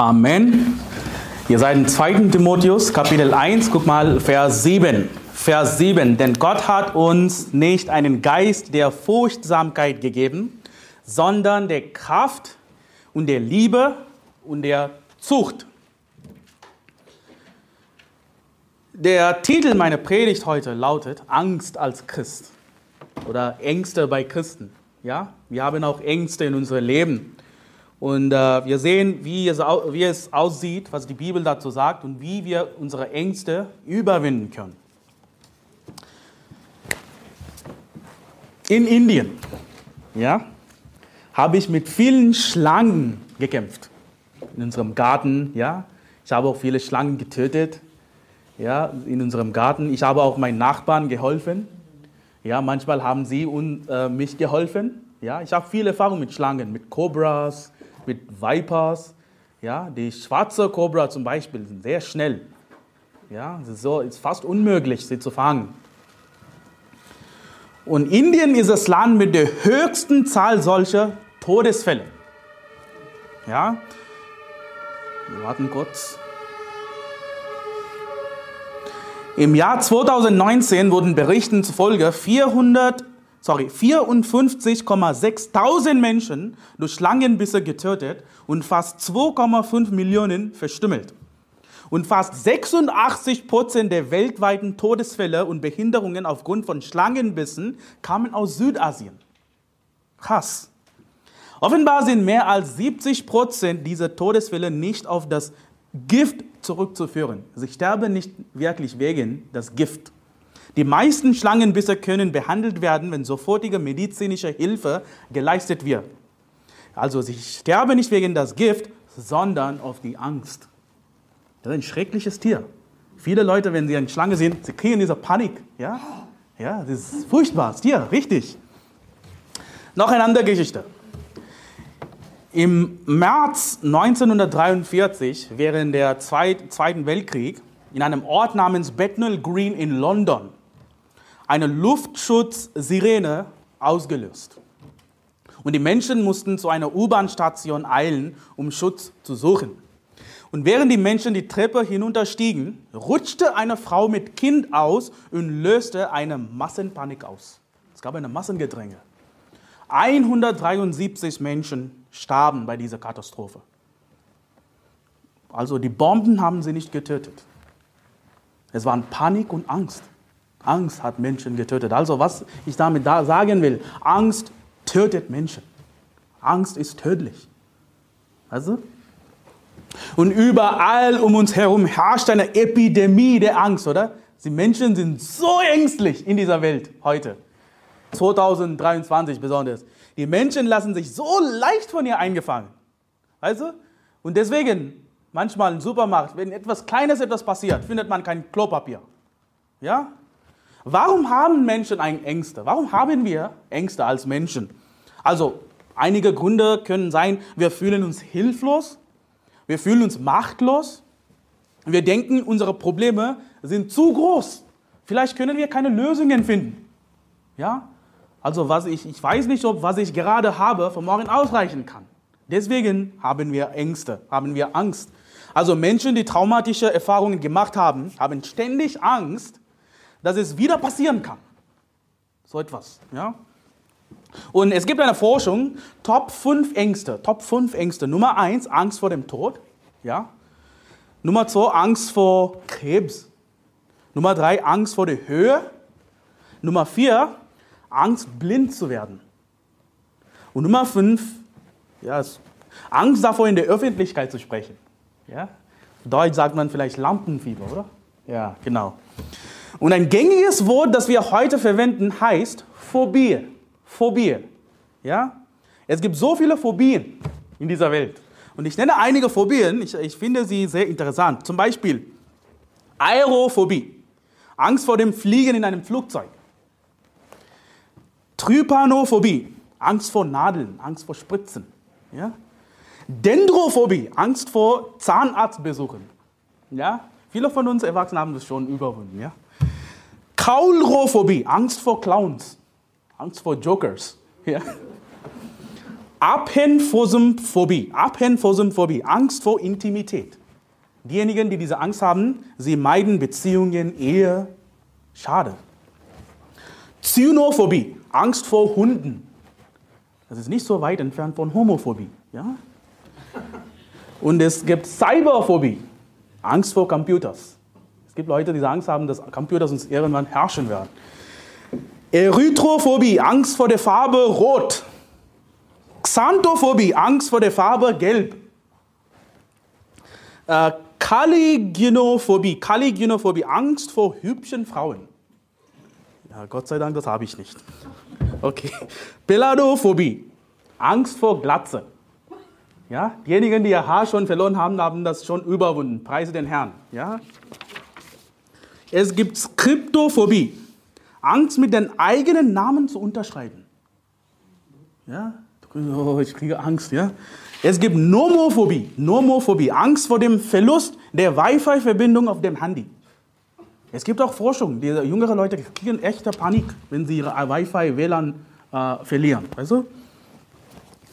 Amen. Ihr seid in 2. Timotheus, Kapitel 1, guck mal, Vers 7. Vers 7. Denn Gott hat uns nicht einen Geist der Furchtsamkeit gegeben, sondern der Kraft und der Liebe und der Zucht. Der Titel meiner Predigt heute lautet Angst als Christ oder Ängste bei Christen. Ja, wir haben auch Ängste in unserem Leben. Und äh, wir sehen, wie es, wie es aussieht, was die Bibel dazu sagt und wie wir unsere Ängste überwinden können. In Indien ja, habe ich mit vielen Schlangen gekämpft. In unserem Garten, ja. Ich habe auch viele Schlangen getötet, ja, in unserem Garten. Ich habe auch meinen Nachbarn geholfen. Ja, manchmal haben sie un, äh, mich geholfen. Ja, ich habe viel Erfahrung mit Schlangen, mit Cobras, mit Vipers. Ja, die schwarze Cobra zum Beispiel sind sehr schnell. Ja, es ist, fast unmöglich, sie zu fangen. Und Indien ist das Land mit der höchsten Zahl solcher Todesfälle. Ja, wir warten kurz. Im Jahr 2019 wurden Berichten zufolge 400 sorry, 54,6 Menschen durch Schlangenbisse getötet und fast 2,5 Millionen verstümmelt. Und fast 86 Prozent der weltweiten Todesfälle und Behinderungen aufgrund von Schlangenbissen kamen aus Südasien. Krass. Offenbar sind mehr als 70 Prozent dieser Todesfälle nicht auf das Gift zurückzuführen. Sie sterben nicht wirklich wegen das Gift. Die meisten Schlangenbisse können behandelt werden, wenn sofortige medizinische Hilfe geleistet wird. Also sie sterben nicht wegen des Gift, sondern auf die Angst. Das ist ein schreckliches Tier. Viele Leute, wenn sie eine Schlange sehen, sie kriegen diese Panik. Ja, ja das ist furchtbar, das Tier, richtig. Noch eine andere Geschichte. Im März 1943, während der Zweiten Weltkrieg, in einem Ort namens Bethnal Green in London, eine Luftschutzsirene ausgelöst. Und die Menschen mussten zu einer U-Bahn-Station eilen, um Schutz zu suchen. Und während die Menschen die Treppe hinunterstiegen, rutschte eine Frau mit Kind aus und löste eine Massenpanik aus. Es gab eine Massengedränge. 173 Menschen starben bei dieser Katastrophe. Also die Bomben haben sie nicht getötet. Es waren Panik und Angst. Angst hat Menschen getötet. Also was ich damit da sagen will, Angst tötet Menschen. Angst ist tödlich. Also? Und überall um uns herum herrscht eine Epidemie der Angst, oder? Die Menschen sind so ängstlich in dieser Welt heute. 2023 besonders. Die Menschen lassen sich so leicht von ihr eingefangen. Weißt du? Und deswegen, manchmal im Supermarkt, wenn etwas Kleines etwas passiert, findet man kein Klopapier. Ja? Warum haben Menschen Ängste? Warum haben wir Ängste als Menschen? Also, einige Gründe können sein, wir fühlen uns hilflos, wir fühlen uns machtlos, wir denken, unsere Probleme sind zu groß. Vielleicht können wir keine Lösungen finden. Ja? Also, was ich, ich weiß nicht, ob was ich gerade habe, von morgen ausreichen kann. Deswegen haben wir Ängste, haben wir Angst. Also Menschen, die traumatische Erfahrungen gemacht haben, haben ständig Angst, dass es wieder passieren kann. So etwas. Ja? Und es gibt eine Forschung, Top 5 Ängste. Top 5 Ängste. Nummer 1, Angst vor dem Tod. Ja? Nummer 2, Angst vor Krebs. Nummer 3, Angst vor der Höhe. Nummer 4, Angst, blind zu werden. Und Nummer 5, ja, Angst davor, in der Öffentlichkeit zu sprechen. Ja? Deutsch sagt man vielleicht Lampenfieber, oder? Ja, genau. Und ein gängiges Wort, das wir heute verwenden, heißt Phobie. Phobie. Ja? Es gibt so viele Phobien in dieser Welt. Und ich nenne einige Phobien, ich, ich finde sie sehr interessant. Zum Beispiel Aerophobie, Angst vor dem Fliegen in einem Flugzeug. Trypanophobie, Angst vor Nadeln, Angst vor Spritzen. Ja? Dendrophobie, Angst vor Zahnarztbesuchen. Ja? Viele von uns Erwachsenen haben das schon überwunden. Ja? Kaulrophobie, Angst vor Clowns, Angst vor Jokers. Ja? Aphenphosmphobie. Aphenphosmphobie, Angst vor Intimität. Diejenigen, die diese Angst haben, sie meiden Beziehungen, Ehe. Schade. Zynophobie, Angst vor Hunden. Das ist nicht so weit entfernt von Homophobie. Ja? Und es gibt Cyberphobie, Angst vor Computers. Es gibt Leute, die Angst haben, dass Computers uns irgendwann herrschen werden. Erythrophobie, Angst vor der Farbe Rot. Xanthophobie, Angst vor der Farbe Gelb. Äh, Caliginophobie, Caliginophobie, Angst vor hübschen Frauen. Ja, Gott sei Dank, das habe ich nicht. Okay. Peladophobie, Angst vor Glatze. Ja, diejenigen, die ihr Haar schon verloren haben, haben das schon überwunden. Preise den Herrn. Ja. Es gibt Skriptophobie, Angst mit den eigenen Namen zu unterschreiben. Ja, oh, ich kriege Angst. Ja. Es gibt Nomophobie, Nomophobie, Angst vor dem Verlust der Wi-Fi-Verbindung auf dem Handy. Es gibt auch Forschung, diese jüngere Leute kriegen echte Panik, wenn sie ihre Wi-Fi-WLAN äh, verlieren. Weißt du?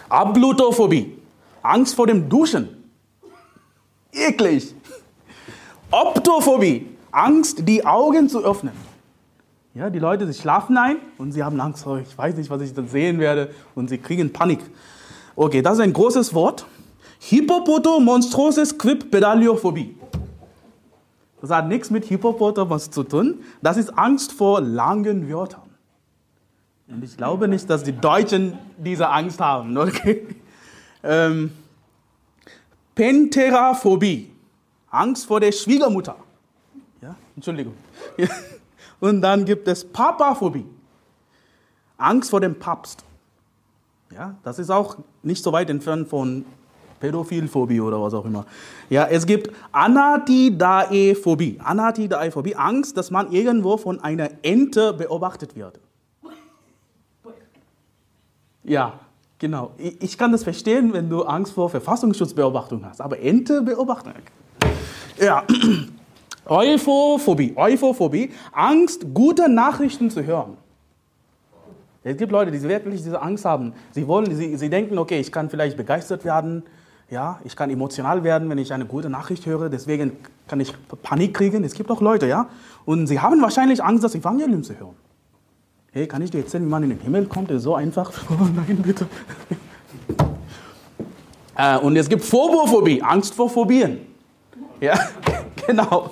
Ablutophobie, Angst vor dem Duschen. Eklig. Optophobie, Angst, die Augen zu öffnen. Ja, die Leute, sie schlafen ein und sie haben Angst, oh, ich weiß nicht, was ich dann sehen werde und sie kriegen Panik. Okay, das ist ein großes Wort. Hippopotomonstroses quip pedaliophobie. Das hat nichts mit Hippopotamus zu tun. Das ist Angst vor langen Wörtern. Und ich glaube nicht, dass die Deutschen diese Angst haben. Okay? Ähm, Penteraphobie. Angst vor der Schwiegermutter. Entschuldigung. Und dann gibt es Papaphobie. Angst vor dem Papst. Ja, das ist auch nicht so weit entfernt von Pädophilphobie oder was auch immer. Ja, es gibt Anatidaephobie. Anatidaephobie, Angst, dass man irgendwo von einer Ente beobachtet wird. Ja, genau. Ich kann das verstehen, wenn du Angst vor Verfassungsschutzbeobachtung hast, aber Ente beobachten. Ja. Euphophobie, Euphophobie, Angst, gute Nachrichten zu hören. Es gibt Leute, die wirklich diese Angst haben. Sie wollen, sie, sie denken, okay, ich kann vielleicht begeistert werden, ja, ich kann emotional werden, wenn ich eine gute Nachricht höre, deswegen kann ich Panik kriegen. Es gibt auch Leute, ja, und sie haben wahrscheinlich Angst, das Evangelium zu hören. Hey, kann ich dir erzählen, wie man in den Himmel kommt? Das ist so einfach. Oh nein, bitte. Äh, und es gibt Phobophobie, Angst vor Phobien. Ja, genau.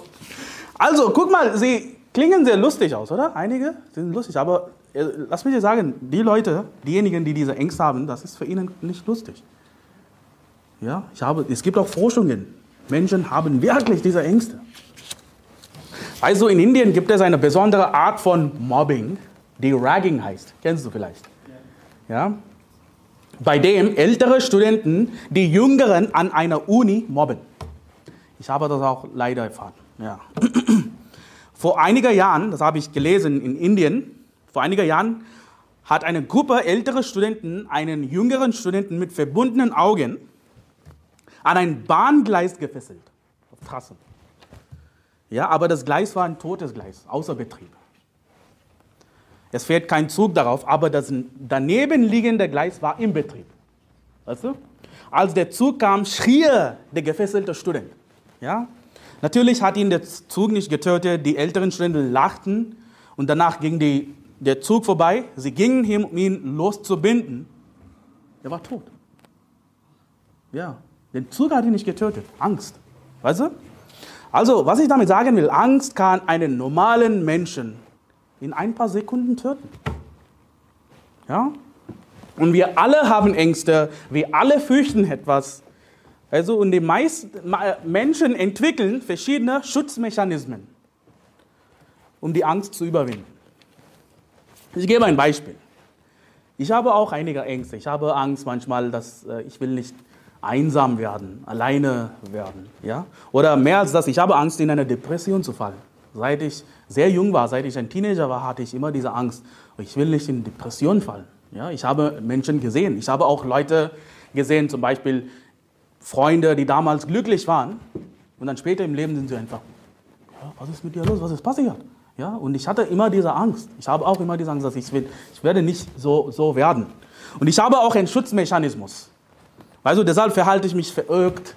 Also, guck mal, sie klingen sehr lustig aus, oder? Einige sind lustig, aber äh, lass mich dir sagen, die Leute, diejenigen, die diese Ängste haben, das ist für ihnen nicht lustig. Ja, ich habe, es gibt auch Forschungen. Menschen haben wirklich diese Ängste. Also in Indien gibt es eine besondere Art von Mobbing, die Ragging heißt. Kennst du vielleicht? Ja? Bei dem ältere Studenten die Jüngeren an einer Uni mobben. Ich habe das auch leider erfahren. Ja. Vor einiger Jahren, das habe ich gelesen in Indien, vor einiger Jahren hat eine Gruppe älterer Studenten einen jüngeren Studenten mit verbundenen Augen an ein Bahngleis gefesselt, auf Trasse. Ja, aber das Gleis war ein totes Gleis, außer Betrieb. Es fährt kein Zug darauf, aber das daneben liegende Gleis war im Betrieb. Weißt du? Als der Zug kam, schrie der gefesselte Student. Ja? Natürlich hat ihn der Zug nicht getötet, die älteren Studenten lachten und danach ging die der Zug vorbei, sie gingen hin, um ihn loszubinden. Er war tot. Ja, den Zug hat ihn nicht getötet. Angst. Weißt du? Also, was ich damit sagen will, Angst kann einen normalen Menschen in ein paar Sekunden töten. Ja? Und wir alle haben Ängste, wir alle fürchten etwas. Also, und die meisten Menschen entwickeln verschiedene Schutzmechanismen, um die Angst zu überwinden. Ich gebe ein Beispiel. Ich habe auch einige Ängste. Ich habe Angst manchmal, dass äh, ich will nicht einsam werden, alleine werden. Ja? Oder mehr als das, ich habe Angst, in eine Depression zu fallen. Seit ich sehr jung war, seit ich ein Teenager war, hatte ich immer diese Angst. Ich will nicht in Depression fallen. Ja? Ich habe Menschen gesehen. Ich habe auch Leute gesehen, zum Beispiel Freunde, die damals glücklich waren und dann später im Leben sind sie einfach, ja, was ist mit dir los, was ist passiert? Ja, und ich hatte immer diese Angst. Ich habe auch immer diese Angst, dass ich will, ich werde nicht so, so werden. Und ich habe auch einen Schutzmechanismus. Also deshalb verhalte ich mich verrückt,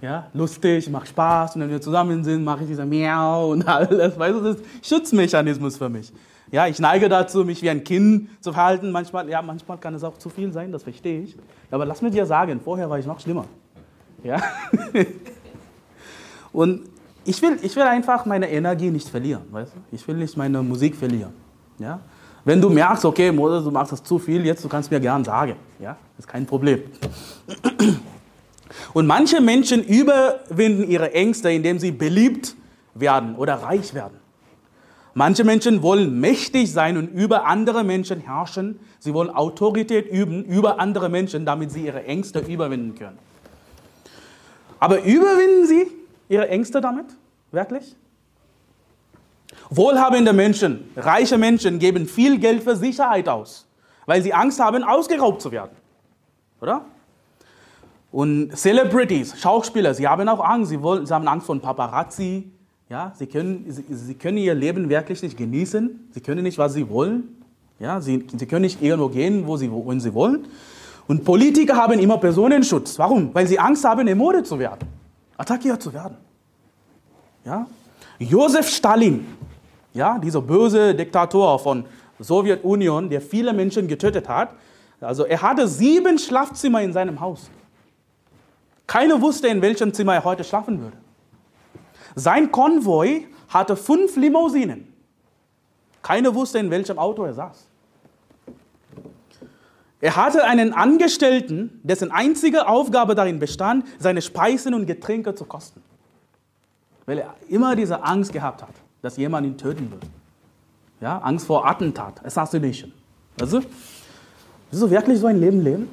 ja, lustig, macht Spaß und wenn wir zusammen sind, mache ich dieser Miau und alles. Weißt du, das ist Schutzmechanismus für mich. Ja, ich neige dazu, mich wie ein Kind zu verhalten. Manchmal, ja, manchmal kann es auch zu viel sein, das verstehe ich. Aber lass mir dir sagen, vorher war ich noch schlimmer. Ja? und ich will, ich will einfach meine Energie nicht verlieren, weißt du? Ich will nicht meine Musik verlieren. Ja? Wenn du merkst, okay, Moses, du machst das zu viel, jetzt du kannst mir gern sagen. Ja? Das ist kein Problem. Und manche Menschen überwinden ihre Ängste, indem sie beliebt werden oder reich werden. Manche Menschen wollen mächtig sein und über andere Menschen herrschen. Sie wollen Autorität üben über andere Menschen, damit sie ihre Ängste überwinden können. Aber überwinden sie ihre Ängste damit? Wirklich? Wohlhabende Menschen, reiche Menschen geben viel Geld für Sicherheit aus, weil sie Angst haben, ausgeraubt zu werden. Oder? Und Celebrities, Schauspieler, sie haben auch Angst. Sie, wollen, sie haben Angst vor Paparazzi. Ja, sie, können, sie, sie, können ihr Leben wirklich nicht genießen. Sie können nicht, was sie wollen. Ja, sie, sie können nicht irgendwo gehen, wo sie, wohin sie wollen. Und Politiker haben immer Personenschutz. Warum? Weil sie Angst haben, ermordet zu werden, attackiert zu werden. Ja? Josef Stalin, ja, dieser böse Diktator von Sowjetunion, der viele Menschen getötet hat, also er hatte sieben Schlafzimmer in seinem Haus. Keiner wusste, in welchem Zimmer er heute schlafen würde. Sein Konvoi hatte fünf Limousinen. Keiner wusste, in welchem Auto er saß. Er hatte einen Angestellten, dessen einzige Aufgabe darin bestand, seine Speisen und Getränke zu kosten. Weil er immer diese Angst gehabt hat, dass jemand ihn töten will. Ja, Angst vor Attentat, Assassination. Also, willst du wirklich so ein Leben leben?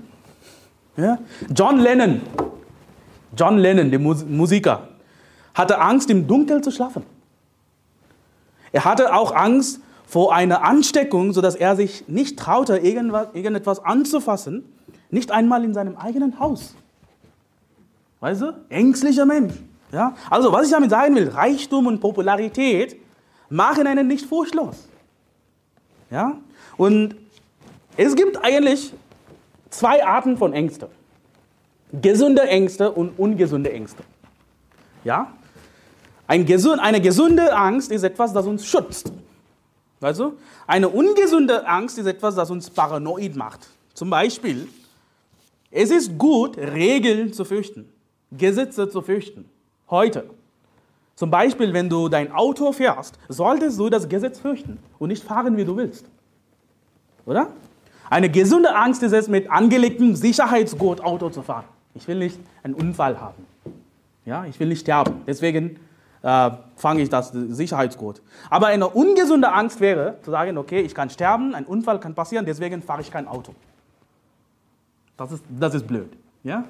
Ja? John Lennon, John Lennon, der Musiker, hatte Angst, im Dunkeln zu schlafen. Er hatte auch Angst vor einer Ansteckung, sodass er sich nicht traute, irgendetwas anzufassen, nicht einmal in seinem eigenen Haus. Weißt du? Ängstlicher Mensch. Ja? Also, was ich damit sagen will, Reichtum und Popularität machen einen nicht furchtlos. Ja? Und es gibt eigentlich zwei Arten von Ängsten. Gesunde Ängste und ungesunde Ängste. Ja? Ein gesund, eine gesunde Angst ist etwas, das uns schützt. Also, eine ungesunde Angst ist etwas, das uns paranoid macht. Zum Beispiel, es ist gut, Regeln zu fürchten, Gesetze zu fürchten. Heute. Zum Beispiel, wenn du dein Auto fährst, solltest du das Gesetz fürchten und nicht fahren, wie du willst. Oder? Eine gesunde Angst ist es, mit angelegtem Sicherheitsgurt Auto zu fahren. Ich will nicht einen Unfall haben. Ja, ich will nicht sterben. Deswegen äh, fange ich das Sicherheitsgurt. Aber eine ungesunde Angst wäre, zu sagen, okay, ich kann sterben, ein Unfall kann passieren, deswegen fahre ich kein Auto. Das ist, das ist blöd. Ja?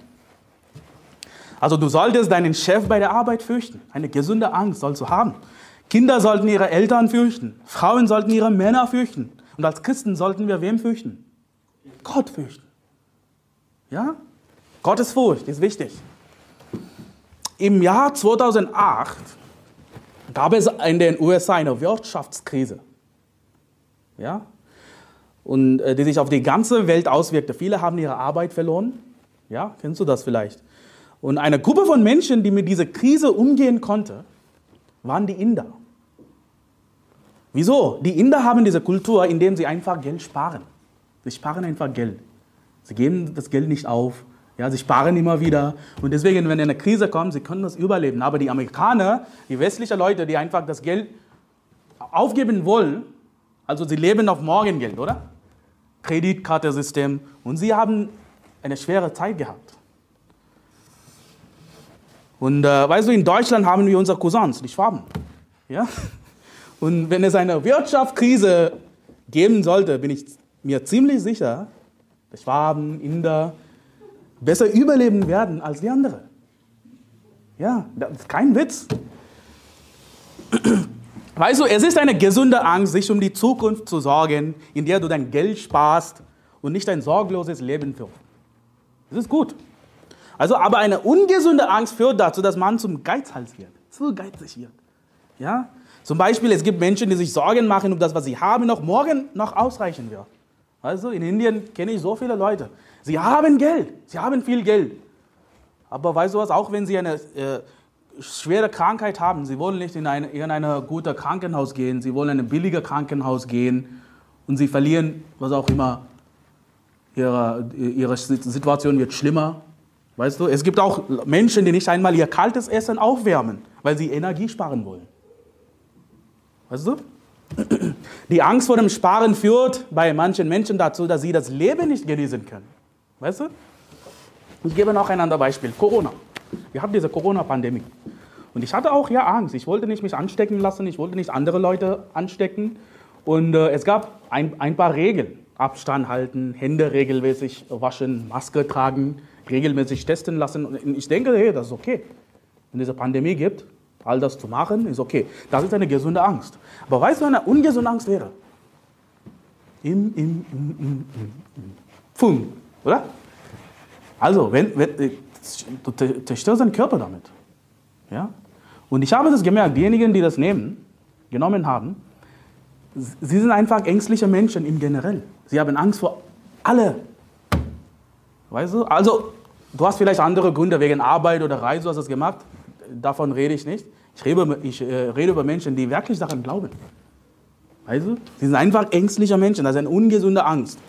Also du solltest deinen Chef bei der Arbeit fürchten. Eine gesunde Angst sollst du haben. Kinder sollten ihre Eltern fürchten. Frauen sollten ihre Männer fürchten. Und als Christen sollten wir wem fürchten? Gott fürchten. Ja? Gottesfurcht ist wichtig. Im Jahr 2008 gab es in den USA eine Wirtschaftskrise. Ja? Und äh, die sich auf die ganze Welt auswirkte. Viele haben ihre Arbeit verloren. Ja, kennst du das vielleicht? Und eine Gruppe von Menschen, die mit dieser Krise umgehen konnte, waren die Inder. Wieso? Die Inder haben diese Kultur, indem sie einfach Geld sparen. Sie sparen einfach Geld. Sie geben das Geld nicht auf. Ja, sie sparen immer wieder. Und deswegen, wenn eine Krise kommt, sie können das überleben. Aber die Amerikaner, die westlichen Leute, die einfach das Geld aufgeben wollen, also sie leben auf Morgengeld, oder? Kreditkartensystem. Und sie haben eine schwere Zeit gehabt. Und äh, weißt du, in Deutschland haben wir unsere Cousins, die Schwaben. Ja? Und wenn es eine Wirtschaftskrise geben sollte, bin ich mir ziemlich sicher, die Schwaben, Inder, besser überleben werden als die anderen. Ja, das ist kein Witz. Weißt du, es ist eine gesunde Angst, sich um die Zukunft zu sorgen, in der du dein Geld sparst und nicht ein sorgloses Leben führst. Das ist gut. Also, aber eine ungesunde Angst führt dazu, dass man zum Geizhals wird, zu geizig wird. Ja? Zum Beispiel, es gibt Menschen, die sich Sorgen machen, ob das, was sie haben, noch morgen noch ausreichen wird. Also in Indien kenne ich so viele Leute. Sie haben Geld, sie haben viel Geld. Aber weißt du was, auch wenn sie eine äh, schwere Krankheit haben, sie wollen nicht in ein, in ein gutes Krankenhaus gehen, sie wollen in ein billiges Krankenhaus gehen und sie verlieren, was auch immer, ihre, ihre Situation wird schlimmer. Weißt du, es gibt auch Menschen, die nicht einmal ihr kaltes Essen aufwärmen, weil sie Energie sparen wollen. Weißt du? Die Angst vor dem Sparen führt bei manchen Menschen dazu, dass sie das Leben nicht genießen können. Weißt du? Ich gebe noch ein anderes Beispiel. Corona. Wir hatten diese Corona-Pandemie. Und ich hatte auch ja Angst. Ich wollte nicht mich anstecken lassen, ich wollte nicht andere Leute anstecken. Und äh, es gab ein, ein paar Regeln. Abstand halten, Hände regelmäßig waschen, Maske tragen, regelmäßig testen lassen. Und ich denke, hey, das ist okay. Wenn es eine Pandemie gibt, all das zu machen, ist okay. Das ist eine gesunde Angst. Aber weißt du, eine ungesunde Angst wäre? Im, im, im, im, im, Pfum, oder? Also, wenn, wenn, äh, du zerstörst deinen Körper damit. Ja? Und ich habe das gemerkt, diejenigen, die das nehmen, genommen haben, sie sind einfach ängstliche Menschen im Generell. Sie haben Angst vor alle. Weißt du? Also, du hast vielleicht andere Gründe wegen Arbeit oder Reise, du hast das gemacht. Davon rede ich nicht. Ich rede, ich äh, rede über Menschen, die wirklich daran glauben. Weißt du? Sie sind einfach ängstliche Menschen. Das ist eine ungesunde Angst.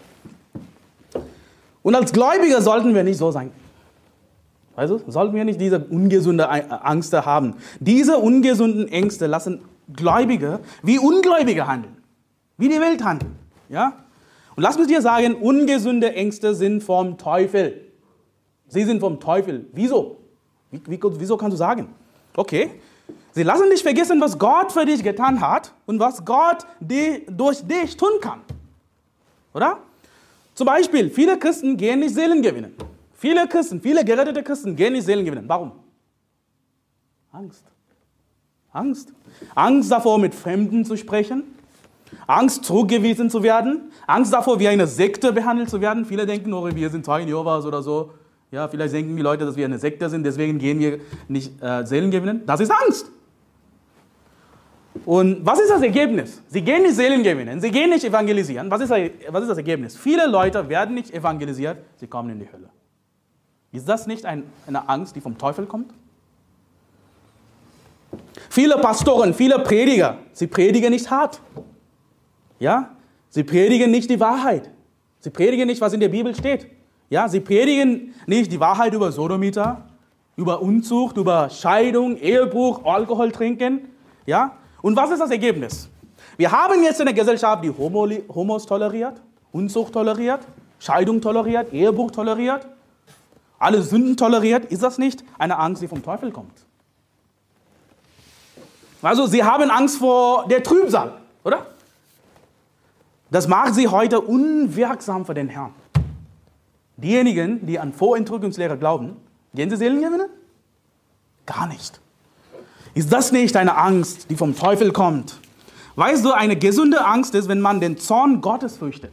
Und als Gläubiger sollten wir nicht so sein. Weißt du? Sollten wir nicht diese ungesunde Angst haben. Diese ungesunden Ängste lassen Gläubige wie Ungläubige handeln. Wie die Welt handeln. Ja? Und lass mich dir sagen, ungesunde Ängste sind vom Teufel. Sie sind vom Teufel. Wieso? Wie, wie, wieso kannst du sagen? Okay. Sie lassen dich vergessen, was Gott für dich getan hat und was Gott die, durch dich tun kann. Oder? Zum Beispiel, viele Christen gehen nicht Seelen gewinnen. Viele Christen, viele gerettete Christen gehen nicht Seelen gewinnen. Warum? Angst. Angst. Angst davor, mit Fremden zu sprechen. Angst, zurückgewiesen zu werden. Angst davor, wie eine Sekte behandelt zu werden. Viele denken, oh, wir sind Zeugen Jehovas oder so. Ja, vielleicht denken die Leute, dass wir eine Sekte sind, deswegen gehen wir nicht äh, Seelen gewinnen. Das ist Angst. Und was ist das Ergebnis? Sie gehen nicht Seelen gewinnen, sie gehen nicht evangelisieren. Was ist, das, was ist das Ergebnis? Viele Leute werden nicht evangelisiert, sie kommen in die Hölle. Ist das nicht ein, eine Angst, die vom Teufel kommt? Viele Pastoren, viele Prediger, sie predigen nicht hart. Ja? Sie predigen nicht die Wahrheit. Sie predigen nicht, was in der Bibel steht. Ja? Sie predigen nicht die Wahrheit über Sodomiter, über Unzucht, über Scheidung, Ehebruch, Alkohol trinken. Ja? Und was ist das Ergebnis? Wir haben jetzt eine Gesellschaft, die Homos toleriert, Unzucht toleriert, Scheidung toleriert, Ehebruch toleriert alle Sünden toleriert, ist das nicht eine Angst, die vom Teufel kommt? Also sie haben Angst vor der Trübsal, oder? Das macht sie heute unwirksam für den Herrn. Diejenigen, die an Vorentrückungslehre glauben, gehen sie Seelen gewinnen? Gar nicht. Ist das nicht eine Angst, die vom Teufel kommt? Weißt du, eine gesunde Angst ist, wenn man den Zorn Gottes fürchtet.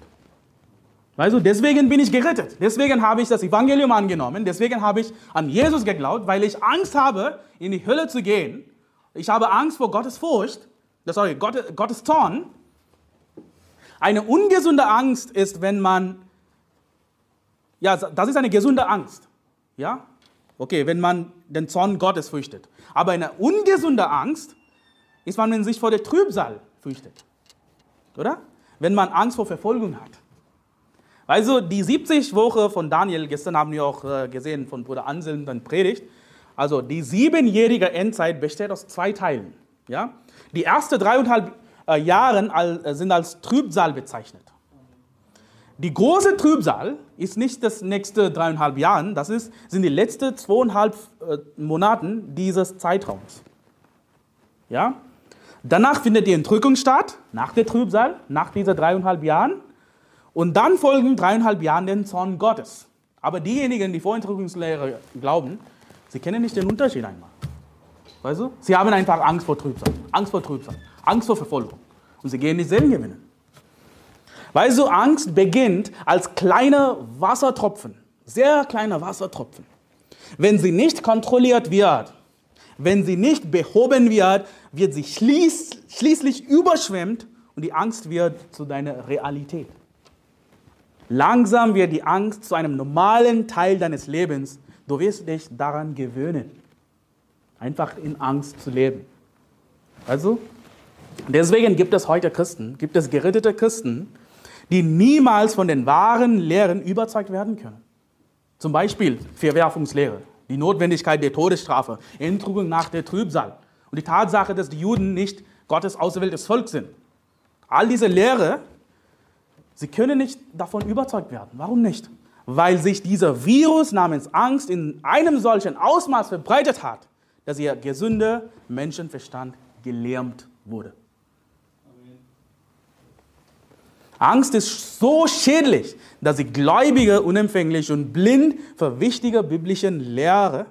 Weißt du, deswegen bin ich gerettet. Deswegen habe ich das Evangelium angenommen. Deswegen habe ich an Jesus geglaubt, weil ich Angst habe, in die Hölle zu gehen. Ich habe Angst vor Gottes Furcht, sorry, Gott, Gottes Zorn. Eine ungesunde Angst ist, wenn man, ja, das ist eine gesunde Angst. Ja? Okay, wenn man den Zorn Gottes fürchtet. Aber eine ungesunde Angst ist, wenn man sich vor der Trübsal fürchtet. Oder? Wenn man Angst vor Verfolgung hat. Also die 70 Woche von Daniel, gestern haben wir auch äh, gesehen von Bruder Anselm dann Predigt. Also die siebenjährige Endzeit besteht aus zwei Teilen. Ja? Die ersten dreieinhalb äh, Jahre äh, sind als Trübsal bezeichnet. Die große Trübsal ist nicht das nächste dreieinhalb Jahre, das ist, sind die letzten zweieinhalb Monaten dieses Zeitraums. Ja? Danach findet die Entrückung statt, nach der Trübsal, nach diesen dreieinhalb Jahren. Und dann folgen dreieinhalb Jahre den Zorn Gottes. Aber diejenigen, die Vorentrückungslehre glauben, sie kennen nicht den Unterschied einmal. Weißt du? Sie haben einfach Angst vor Trübsal, Angst vor Trübsal, Angst vor Verfolgung. Und sie gehen nicht Seelen gewinnen. Weißt du, Angst beginnt als kleine Wassertropfen, sehr kleine Wassertropfen. Wenn sie nicht kontrolliert wird, wenn sie nicht behoben wird, wird sie schließ, schließlich überschwemmt und die Angst wird zu deiner Realität. Langsam wird die Angst zu einem normalen Teil deines Lebens. Du wirst dich daran gewöhnen, einfach in Angst zu leben. Also, deswegen gibt es heute Christen, gibt es gerettete Christen, die niemals von den wahren Lehren überzeugt werden können. Zum Beispiel Verwerfungslehre, die Notwendigkeit der Todesstrafe, Entrügung nach der Trübsal und die Tatsache, dass die Juden nicht Gottes auserwähltes Volk sind. All diese Lehre, sie können nicht davon überzeugt werden. Warum nicht? Weil sich dieser Virus namens Angst in einem solchen Ausmaß verbreitet hat, dass ihr gesunder Menschenverstand gelähmt wurde. Angst ist so schädlich, dass sie Gläubige unempfänglich und blind für wichtige biblische Lehre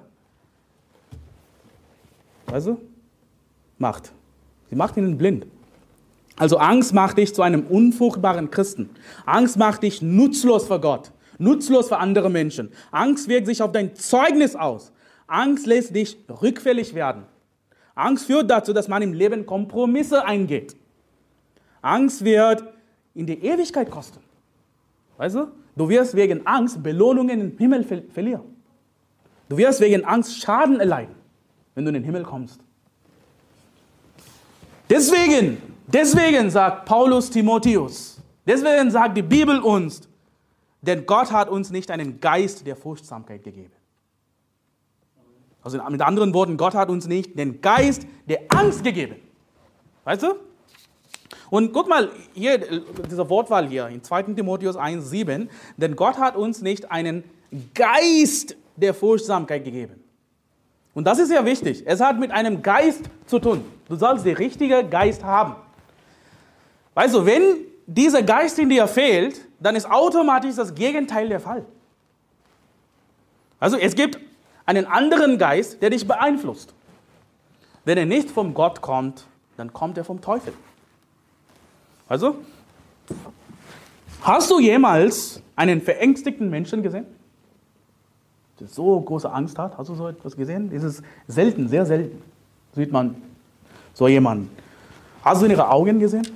also macht. Sie macht ihnen blind. Also Angst macht dich zu einem unfruchtbaren Christen. Angst macht dich nutzlos für Gott, nutzlos für andere Menschen. Angst wirkt sich auf dein Zeugnis aus. Angst lässt dich rückfällig werden. Angst führt dazu, dass man im Leben Kompromisse eingeht. Angst wird in die Ewigkeit kosten. Weißt du? Du wirst wegen Angst Belohnungen im Himmel ver verlieren. Du wirst wegen Angst Schaden erleiden, wenn du in den Himmel kommst. Deswegen, deswegen sagt Paulus Timotheus, deswegen sagt die Bibel uns, denn Gott hat uns nicht einen Geist der Furchtsamkeit gegeben. Also mit anderen Worten, Gott hat uns nicht den Geist der Angst gegeben. Weißt du? Und guck mal, hier, diese Wortwahl hier in 2. Timotheus 1, 7, denn Gott hat uns nicht einen Geist der Furchtsamkeit gegeben. Und das ist ja wichtig. Es hat mit einem Geist zu tun. Du sollst den richtigen Geist haben. Weißt du, wenn dieser Geist in dir fehlt, dann ist automatisch das Gegenteil der Fall. Also es gibt einen anderen Geist, der dich beeinflusst. Wenn er nicht vom Gott kommt, dann kommt er vom Teufel. Also, hast du jemals einen verängstigten Menschen gesehen? Der so große Angst hat? Hast du so etwas gesehen? Das ist selten, sehr selten. Sieht man so jemanden. Hast du ihre Augen gesehen?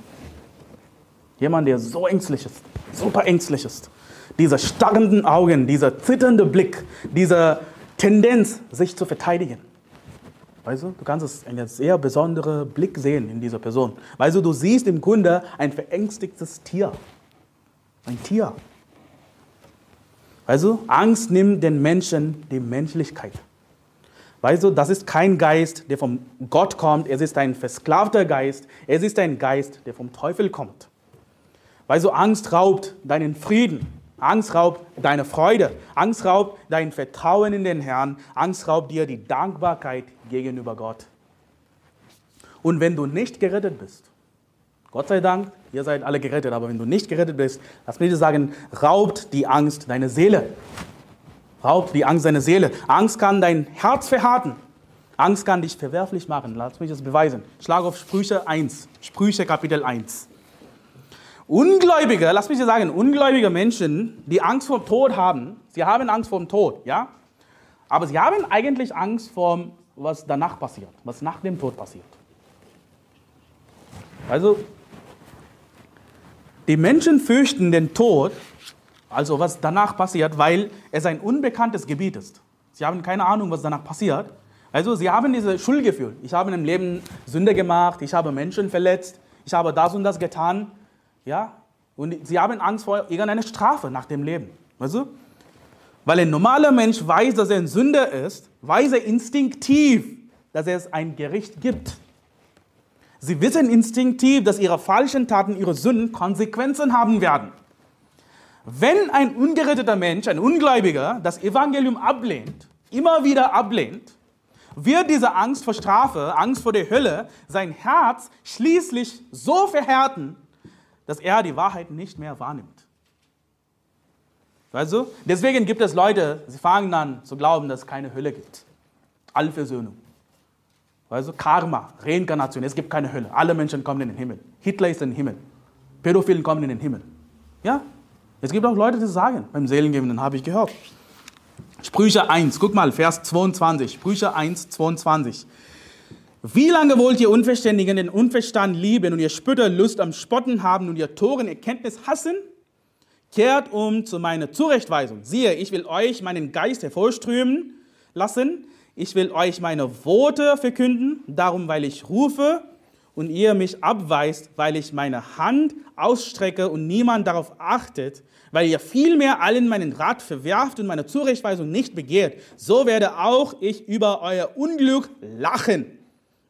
Jemand, der so ängstlich ist, super ängstlich ist. Diese starrenden Augen, dieser zitternde Blick, diese Tendenz, sich zu verteidigen. Weißt du, du kannst es einen sehr besonderen Blick sehen in dieser Person. Weißt du, du siehst im Grunde ein verängstigtes Tier. Ein Tier. Weißt du, Angst nimmt den Menschen die Menschlichkeit. Weißt du, das ist kein Geist, der vom Gott kommt. Es ist ein versklavter Geist. Es ist ein Geist, der vom Teufel kommt. Weißt du, Angst raubt deinen Frieden. Angst raubt deine Freude. Angst raubt dein Vertrauen in den Herrn. Angst raubt dir die Dankbarkeit gegenüber Gott. Und wenn du nicht gerettet bist, Gott sei Dank, ihr seid alle gerettet, aber wenn du nicht gerettet bist, lass mich dir sagen, raubt die Angst deine Seele. Raubt die Angst deine Seele. Angst kann dein Herz verhärten. Angst kann dich verwerflich machen. Lass mich das beweisen. Schlag auf Sprüche 1. Sprüche Kapitel 1. Ungläubige, lass mich dir sagen, ungläubige Menschen, die Angst vor dem Tod haben, sie haben Angst vor dem Tod, ja? Aber sie haben eigentlich Angst vor was danach passiert, was nach dem Tod passiert. Also, die Menschen fürchten den Tod, also was danach passiert, weil es ein unbekanntes Gebiet ist. Sie haben keine Ahnung, was danach passiert. Also sie haben dieses Schuldgefühl. Ich habe im Leben Sünde gemacht, ich habe Menschen verletzt, ich habe das und das getan. Ja? Und sie haben Angst vor irgendeiner Strafe nach dem Leben. Weißt du? Weil ein normaler Mensch weiß, dass er ein Sünder ist, weiß er instinktiv, dass es ein Gericht gibt. Sie wissen instinktiv, dass ihre falschen Taten, ihre Sünden Konsequenzen haben werden. Wenn ein ungeretteter Mensch, ein Ungläubiger, das Evangelium ablehnt, immer wieder ablehnt, wird diese Angst vor Strafe, Angst vor der Hölle, sein Herz schließlich so verhärten, dass er die Wahrheit nicht mehr wahrnimmt. Weißt du? Deswegen gibt es Leute, sie fangen an zu glauben, dass es keine Hölle gibt. Allversöhnung. Weißt du? Karma, Reinkarnation, es gibt keine Hölle. Alle Menschen kommen in den Himmel. Hitler ist in den Himmel. Pädophilen kommen in den Himmel. Ja? Es gibt auch Leute, die sagen. Beim Seelengebenden habe ich gehört. Sprüche 1, guck mal, Vers 22. Sprüche 1, 22. Wie lange wollt ihr Unverständigen den Unverstand lieben und ihr Spötter Lust am Spotten haben und ihr Toren Erkenntnis hassen? Kehrt um zu meiner Zurechtweisung. Siehe, ich will euch meinen Geist hervorströmen lassen. Ich will euch meine Worte verkünden, darum, weil ich rufe und ihr mich abweist, weil ich meine Hand ausstrecke und niemand darauf achtet, weil ihr vielmehr allen meinen Rat verwerft und meine Zurechtweisung nicht begehrt, so werde auch ich über euer Unglück lachen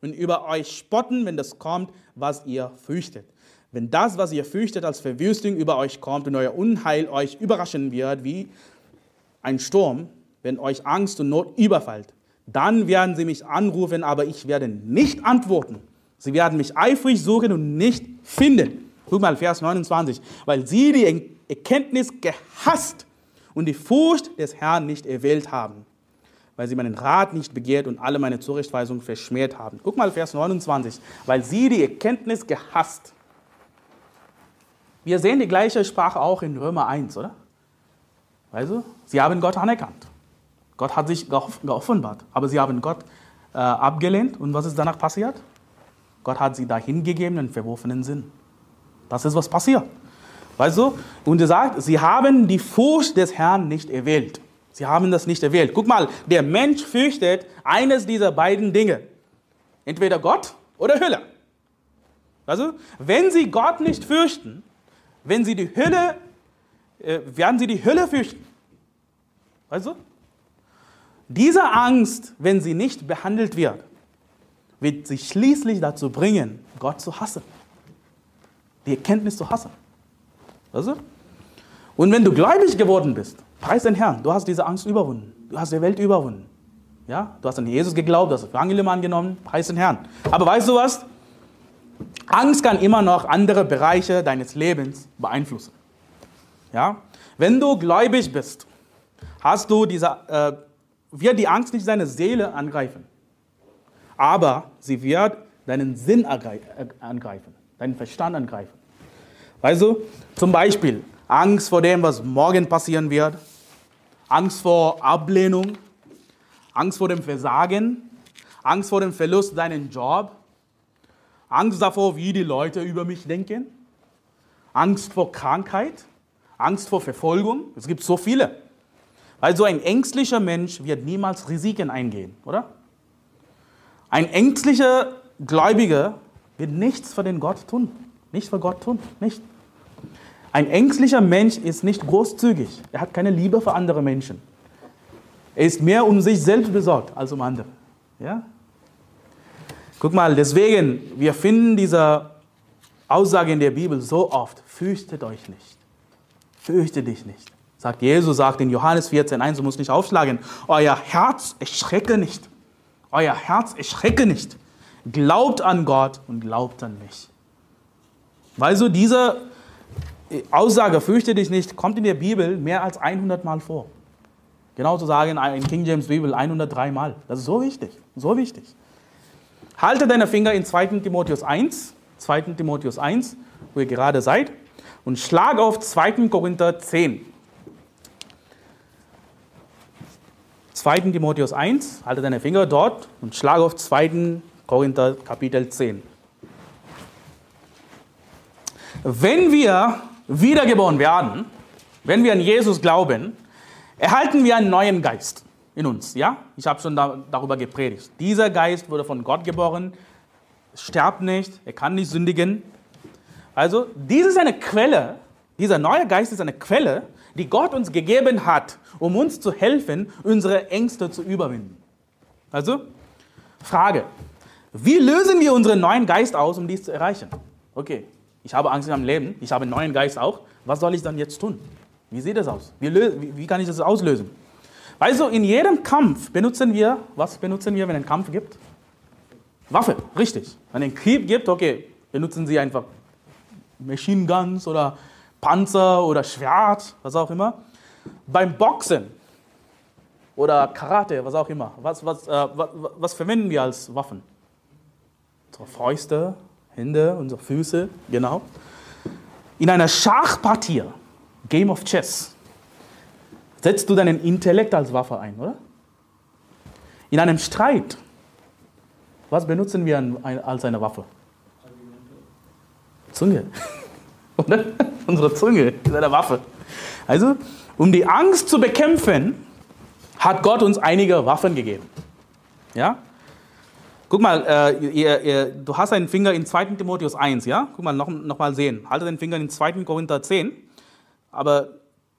und über euch spotten, wenn das kommt, was ihr fürchtet. Wenn das, was ihr fürchtet, als Verwüstung über euch kommt und euer Unheil euch überraschen wird wie ein Sturm, wenn euch Angst und Not überfällt, dann werden sie mich anrufen, aber ich werde nicht antworten. Sie werden mich eifrig suchen und nicht finden. Guck mal, Vers 29. Weil sie die Erkenntnis gehasst und die Furcht des Herrn nicht erwählt haben. Weil sie meinen Rat nicht begehrt und alle meine Zurechtweisungen verschmäht haben. Guck mal, Vers 29. Weil sie die Erkenntnis gehasst. Wir sehen die gleiche Sprache auch in Römer 1, oder? Also, sie haben Gott anerkannt. Gott hat sich geoffenbart, aber sie haben Gott äh, abgelehnt. Und was ist danach passiert? Gott hat sie dahin gegeben, einen verworfenen Sinn. Das ist, was passiert. Weißt du? Und er sagt, sie haben die Furcht des Herrn nicht erwählt. Sie haben das nicht erwählt. Guck mal, der Mensch fürchtet eines dieser beiden Dinge. Entweder Gott oder Hölle. Also, wenn sie Gott nicht fürchten, wenn sie die Hölle, äh, werden sie die Hölle fürchten. Du? Diese Angst, wenn sie nicht behandelt wird, wird sie schließlich dazu bringen, Gott zu hassen die Erkenntnis zu hassen. Du? Und wenn du gläubig geworden bist, preis den Herrn, du hast diese Angst überwunden. Du hast die Welt überwunden. Ja? Du hast an Jesus geglaubt, du hast das Evangelium angenommen, preis den Herrn. Aber weißt du was? Angst kann immer noch andere Bereiche deines Lebens beeinflussen. Ja? Wenn du gläubig bist, hast du diese, äh, wird die Angst nicht deine Seele angreifen, aber sie wird deinen Sinn äh, angreifen, deinen Verstand angreifen. Weißt du, zum Beispiel Angst vor dem, was morgen passieren wird, Angst vor Ablehnung, Angst vor dem Versagen, Angst vor dem Verlust deines Jobs, Angst davor, wie die Leute über mich denken, Angst vor Krankheit, Angst vor Verfolgung. Es gibt so viele. Also ein ängstlicher Mensch wird niemals Risiken eingehen, oder? Ein ängstlicher Gläubiger wird nichts für den Gott tun. Nicht für Gott tun, nicht. Ein ängstlicher Mensch ist nicht großzügig. Er hat keine Liebe für andere Menschen. Er ist mehr um sich selbst besorgt als um andere. Ja? Guck mal, deswegen, wir finden diese Aussage in der Bibel so oft, fürchtet euch nicht. Fürchte dich nicht. Sagt Jesus, sagt in Johannes 14,1, du musst nicht aufschlagen, euer Herz erschrecke nicht. Euer Herz erschrecke nicht. Glaubt an Gott und glaubt an mich. Weil so diese Aussage, fürchte dich nicht, kommt in der Bibel mehr als 100 Mal vor. Genau zu sagen, in King James Bibel 103 Mal. Das ist so wichtig, so wichtig. Halte deine Finger in 2. Timotheus 1, 2. Timotheus 1, wo ihr gerade seid, und schlag auf 2. Korinther 10. 2. Timotheus 1, halte deine Finger dort und schlag auf 2. Korinther Kapitel 10. Wenn wir wiedergeboren werden, wenn wir an Jesus glauben, erhalten wir einen neuen Geist in uns. Ja? Ich habe schon da, darüber gepredigt. Dieser Geist wurde von Gott geboren, sterbt nicht, er kann nicht sündigen. Also, dies ist eine Quelle, dieser neue Geist ist eine Quelle, die Gott uns gegeben hat, um uns zu helfen, unsere Ängste zu überwinden. Also, Frage, wie lösen wir unseren neuen Geist aus, um dies zu erreichen? Okay, ich habe Angst meinem Leben, ich habe einen neuen Geist auch. Was soll ich dann jetzt tun? Wie sieht das aus? Wie, wie kann ich das auslösen? Also in jedem Kampf benutzen wir, was benutzen wir, wenn es einen Kampf gibt? Waffe, richtig. Wenn es einen Krieg gibt, okay, benutzen Sie einfach Machine Guns oder Panzer oder Schwert, was auch immer. Beim Boxen oder Karate, was auch immer, was, was, äh, was, was verwenden wir als Waffen? So Fäuste, Hände, unsere Füße, genau. In einer Schachpartie, Game of Chess, setzt du deinen Intellekt als Waffe ein, oder? In einem Streit, was benutzen wir als eine Waffe? Zunge. Oder? Unsere Zunge ist eine Waffe. Also, um die Angst zu bekämpfen, hat Gott uns einige Waffen gegeben. Ja? Guck mal, äh, ihr, ihr, du hast einen Finger in 2. Timotheus 1, ja? Guck mal, noch, noch mal sehen. Halte den Finger in 2. Korinther 10. Aber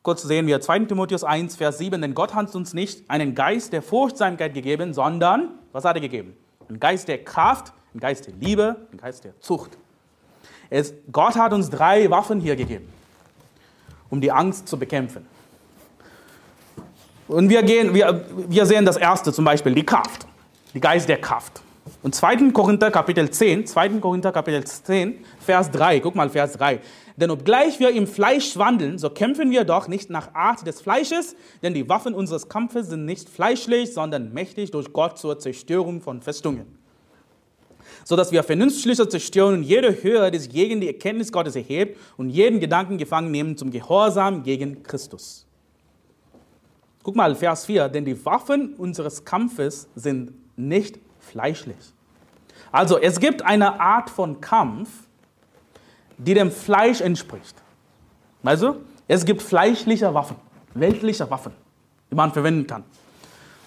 kurz sehen wir 2. Timotheus 1, Vers 7. Denn Gott hat uns nicht einen Geist der Furchtsamkeit gegeben, sondern, was hat er gegeben? Einen Geist der Kraft, einen Geist der Liebe, einen Geist der Zucht. Es, Gott hat uns drei Waffen hier gegeben, um die Angst zu bekämpfen. Und wir, gehen, wir, wir sehen das erste zum Beispiel, die Kraft, die Geist der Kraft. Und 2. Korinther Kapitel 10, 2. Korinther Kapitel 10, Vers 3, guck mal Vers 3. Denn obgleich wir im Fleisch wandeln, so kämpfen wir doch nicht nach Art des Fleisches, denn die Waffen unseres Kampfes sind nicht fleischlich, sondern mächtig durch Gott zur Zerstörung von Festungen. So dass wir vernünftige zerstören und jede Höhe, die sich gegen die Erkenntnis Gottes erhebt und jeden Gedanken gefangen nehmen zum Gehorsam gegen Christus. Guck mal, Vers 4, denn die Waffen unseres Kampfes sind nicht fleischlich. Also es gibt eine Art von Kampf, die dem Fleisch entspricht. Also es gibt fleischliche Waffen, weltliche Waffen, die man verwenden kann.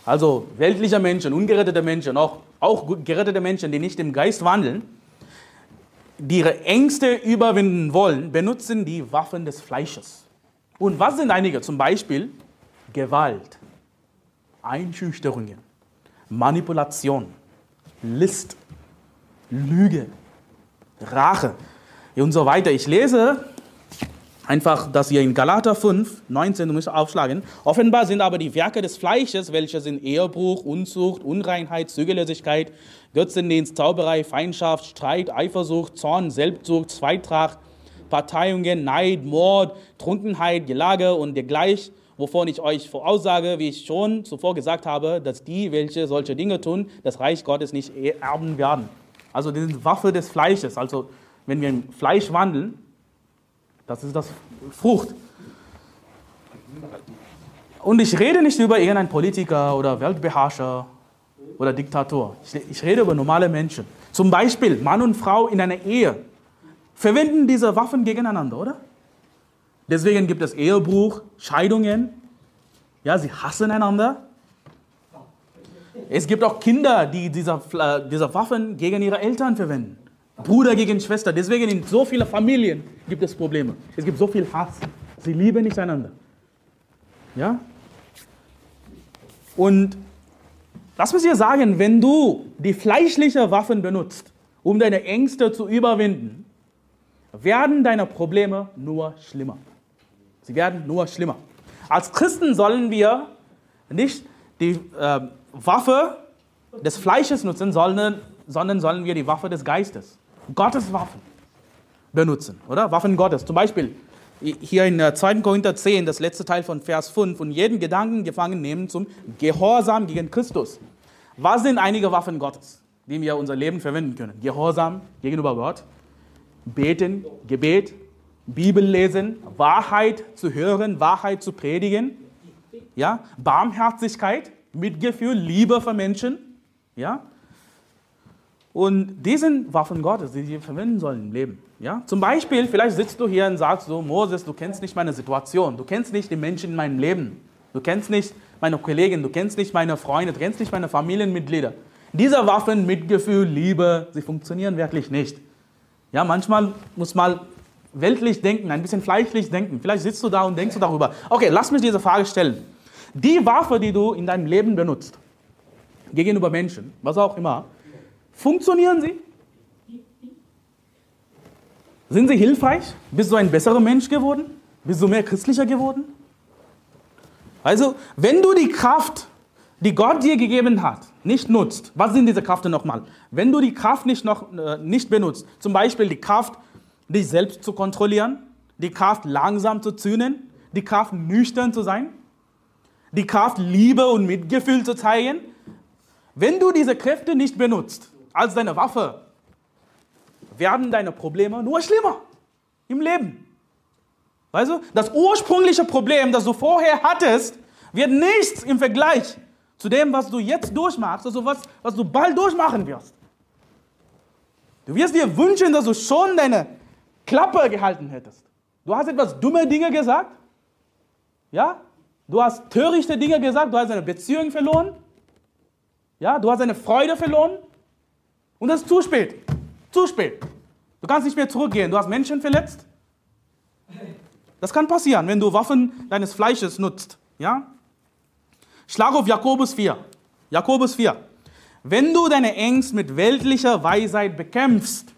Also weltliche Menschen, ungerettete Menschen, auch, auch gerettete Menschen, die nicht im Geist wandeln, die ihre Ängste überwinden wollen, benutzen die Waffen des Fleisches. Und was sind einige? Zum Beispiel Gewalt, Einschüchterungen, Manipulation, List, Lüge, Rache und so weiter. Ich lese einfach das hier in Galater 5, 19, du musst aufschlagen. Offenbar sind aber die Werke des Fleisches, welche sind Ehebruch, Unzucht, Unreinheit, Zügellosigkeit, Götzendienst, Zauberei, Feindschaft, Streit, Eifersucht, Zorn, Selbstsucht, Zweitracht, Parteiungen, Neid, Mord, Trunkenheit, Gelage und dergleichen wovon ich euch voraussage, wie ich schon zuvor gesagt habe, dass die, welche solche Dinge tun, das Reich Gottes nicht erben werden. Also die sind Waffe des Fleisches. Also wenn wir im Fleisch wandeln, das ist das Frucht. Und ich rede nicht über irgendeinen Politiker oder Weltbeherrscher oder Diktator. Ich rede über normale Menschen. Zum Beispiel Mann und Frau in einer Ehe verwenden diese Waffen gegeneinander, oder? Deswegen gibt es Ehebruch, Scheidungen. Ja, sie hassen einander. Es gibt auch Kinder, die diese, äh, diese Waffen gegen ihre Eltern verwenden. Bruder gegen Schwester. Deswegen in so vielen Familien gibt es Probleme. Es gibt so viel Hass. Sie lieben nicht einander. Ja? Und lass mich dir sagen, wenn du die fleischlichen Waffen benutzt, um deine Ängste zu überwinden, werden deine Probleme nur schlimmer. Sie werden nur schlimmer. Als Christen sollen wir nicht die äh, Waffe des Fleisches nutzen, sondern, sondern sollen wir die Waffe des Geistes, Gottes Waffen, benutzen, oder? Waffen Gottes. Zum Beispiel hier in 2. Korinther 10, das letzte Teil von Vers 5, und jeden Gedanken gefangen nehmen zum Gehorsam gegen Christus. Was sind einige Waffen Gottes, die wir unser Leben verwenden können? Gehorsam gegenüber Gott, Beten, Gebet, Bibel lesen, Wahrheit zu hören, Wahrheit zu predigen, ja, Barmherzigkeit, Mitgefühl, Liebe für Menschen, ja. Und die sind Waffen Gottes, die wir verwenden sollen im Leben. Ja? Zum Beispiel, vielleicht sitzt du hier und sagst so, Moses, du kennst nicht meine Situation, du kennst nicht die Menschen in meinem Leben, du kennst nicht meine Kollegen, du kennst nicht meine Freunde, du kennst nicht meine Familienmitglieder. Diese Waffen, Mitgefühl, Liebe, sie funktionieren wirklich nicht. Ja, manchmal muss man weltlich denken, ein bisschen fleischlich denken. Vielleicht sitzt du da und denkst du darüber. Okay, lass mich diese Frage stellen. Die Waffe, die du in deinem Leben benutzt, gegenüber Menschen, was auch immer, funktionieren sie? Sind sie hilfreich? Bist du ein besserer Mensch geworden? Bist du mehr christlicher geworden? Also, wenn du die Kraft, die Gott dir gegeben hat, nicht nutzt, was sind diese Kräfte nochmal? Wenn du die Kraft nicht, noch, äh, nicht benutzt, zum Beispiel die Kraft, dich selbst zu kontrollieren, die Kraft langsam zu zünden, die Kraft nüchtern zu sein, die Kraft Liebe und Mitgefühl zu zeigen. Wenn du diese Kräfte nicht benutzt als deine Waffe, werden deine Probleme nur schlimmer im Leben. Weißt du, das ursprüngliche Problem, das du vorher hattest, wird nichts im Vergleich zu dem, was du jetzt durchmachst, also was, was du bald durchmachen wirst. Du wirst dir wünschen, dass du schon deine Klappe gehalten hättest. Du hast etwas dumme Dinge gesagt, Ja? Du hast törichte Dinge gesagt, du hast deine Beziehung verloren. Ja, du hast deine Freude verloren. Und das ist zu spät. Zu spät. Du kannst nicht mehr zurückgehen. Du hast Menschen verletzt. Das kann passieren, wenn du Waffen deines Fleisches nutzt. Ja? Schlag auf Jakobus 4. Jakobus 4. Wenn du deine Ängste mit weltlicher Weisheit bekämpfst,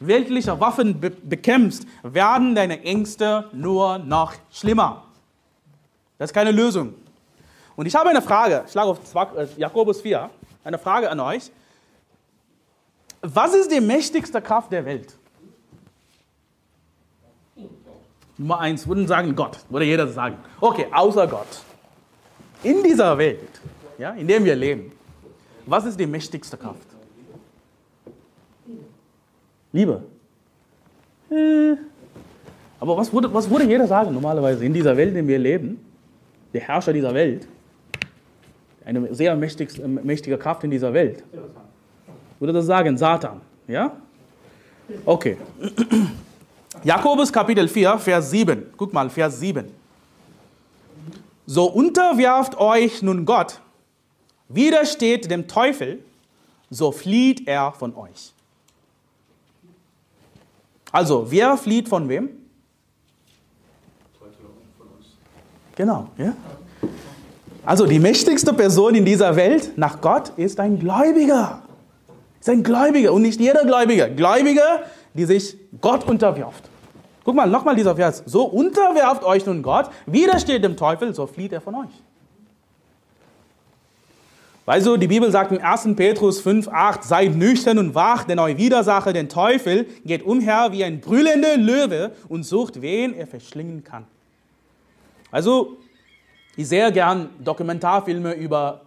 weltlicher Waffen be bekämpfst, werden deine Ängste nur noch schlimmer. Das ist keine Lösung. Und ich habe eine Frage, ich schlage auf äh, Jakobus 4, eine Frage an euch. Was ist die mächtigste Kraft der Welt? Nummer eins, würden sagen Gott, würde jeder sagen. Okay, außer Gott. In dieser Welt, ja, in der wir leben, was ist die mächtigste Kraft? Liebe. Äh. Aber was würde, was würde jeder sagen normalerweise in dieser Welt, in der wir leben? Der Herrscher dieser Welt, eine sehr mächtig, mächtige Kraft in dieser Welt. Würde das sagen, Satan. Ja? Okay. Jakobus Kapitel 4, Vers 7. Guck mal, Vers 7. So unterwerft euch nun Gott, widersteht dem Teufel, so flieht er von euch. Also, wer flieht von wem? Genau, ja. Also die mächtigste Person in dieser Welt nach Gott ist ein Gläubiger. Ist ein Gläubiger und nicht jeder Gläubiger. Gläubiger, die sich Gott unterwirft. Guck mal, nochmal dieser Vers. So unterwerft euch nun Gott, widersteht dem Teufel, so flieht er von euch. Weißt du, die Bibel sagt in 1. Petrus 5, 8, seid nüchtern und wach, denn euer Widersacher, den Teufel, geht umher wie ein brüllender Löwe und sucht, wen er verschlingen kann. Also, ich sehe gern Dokumentarfilme über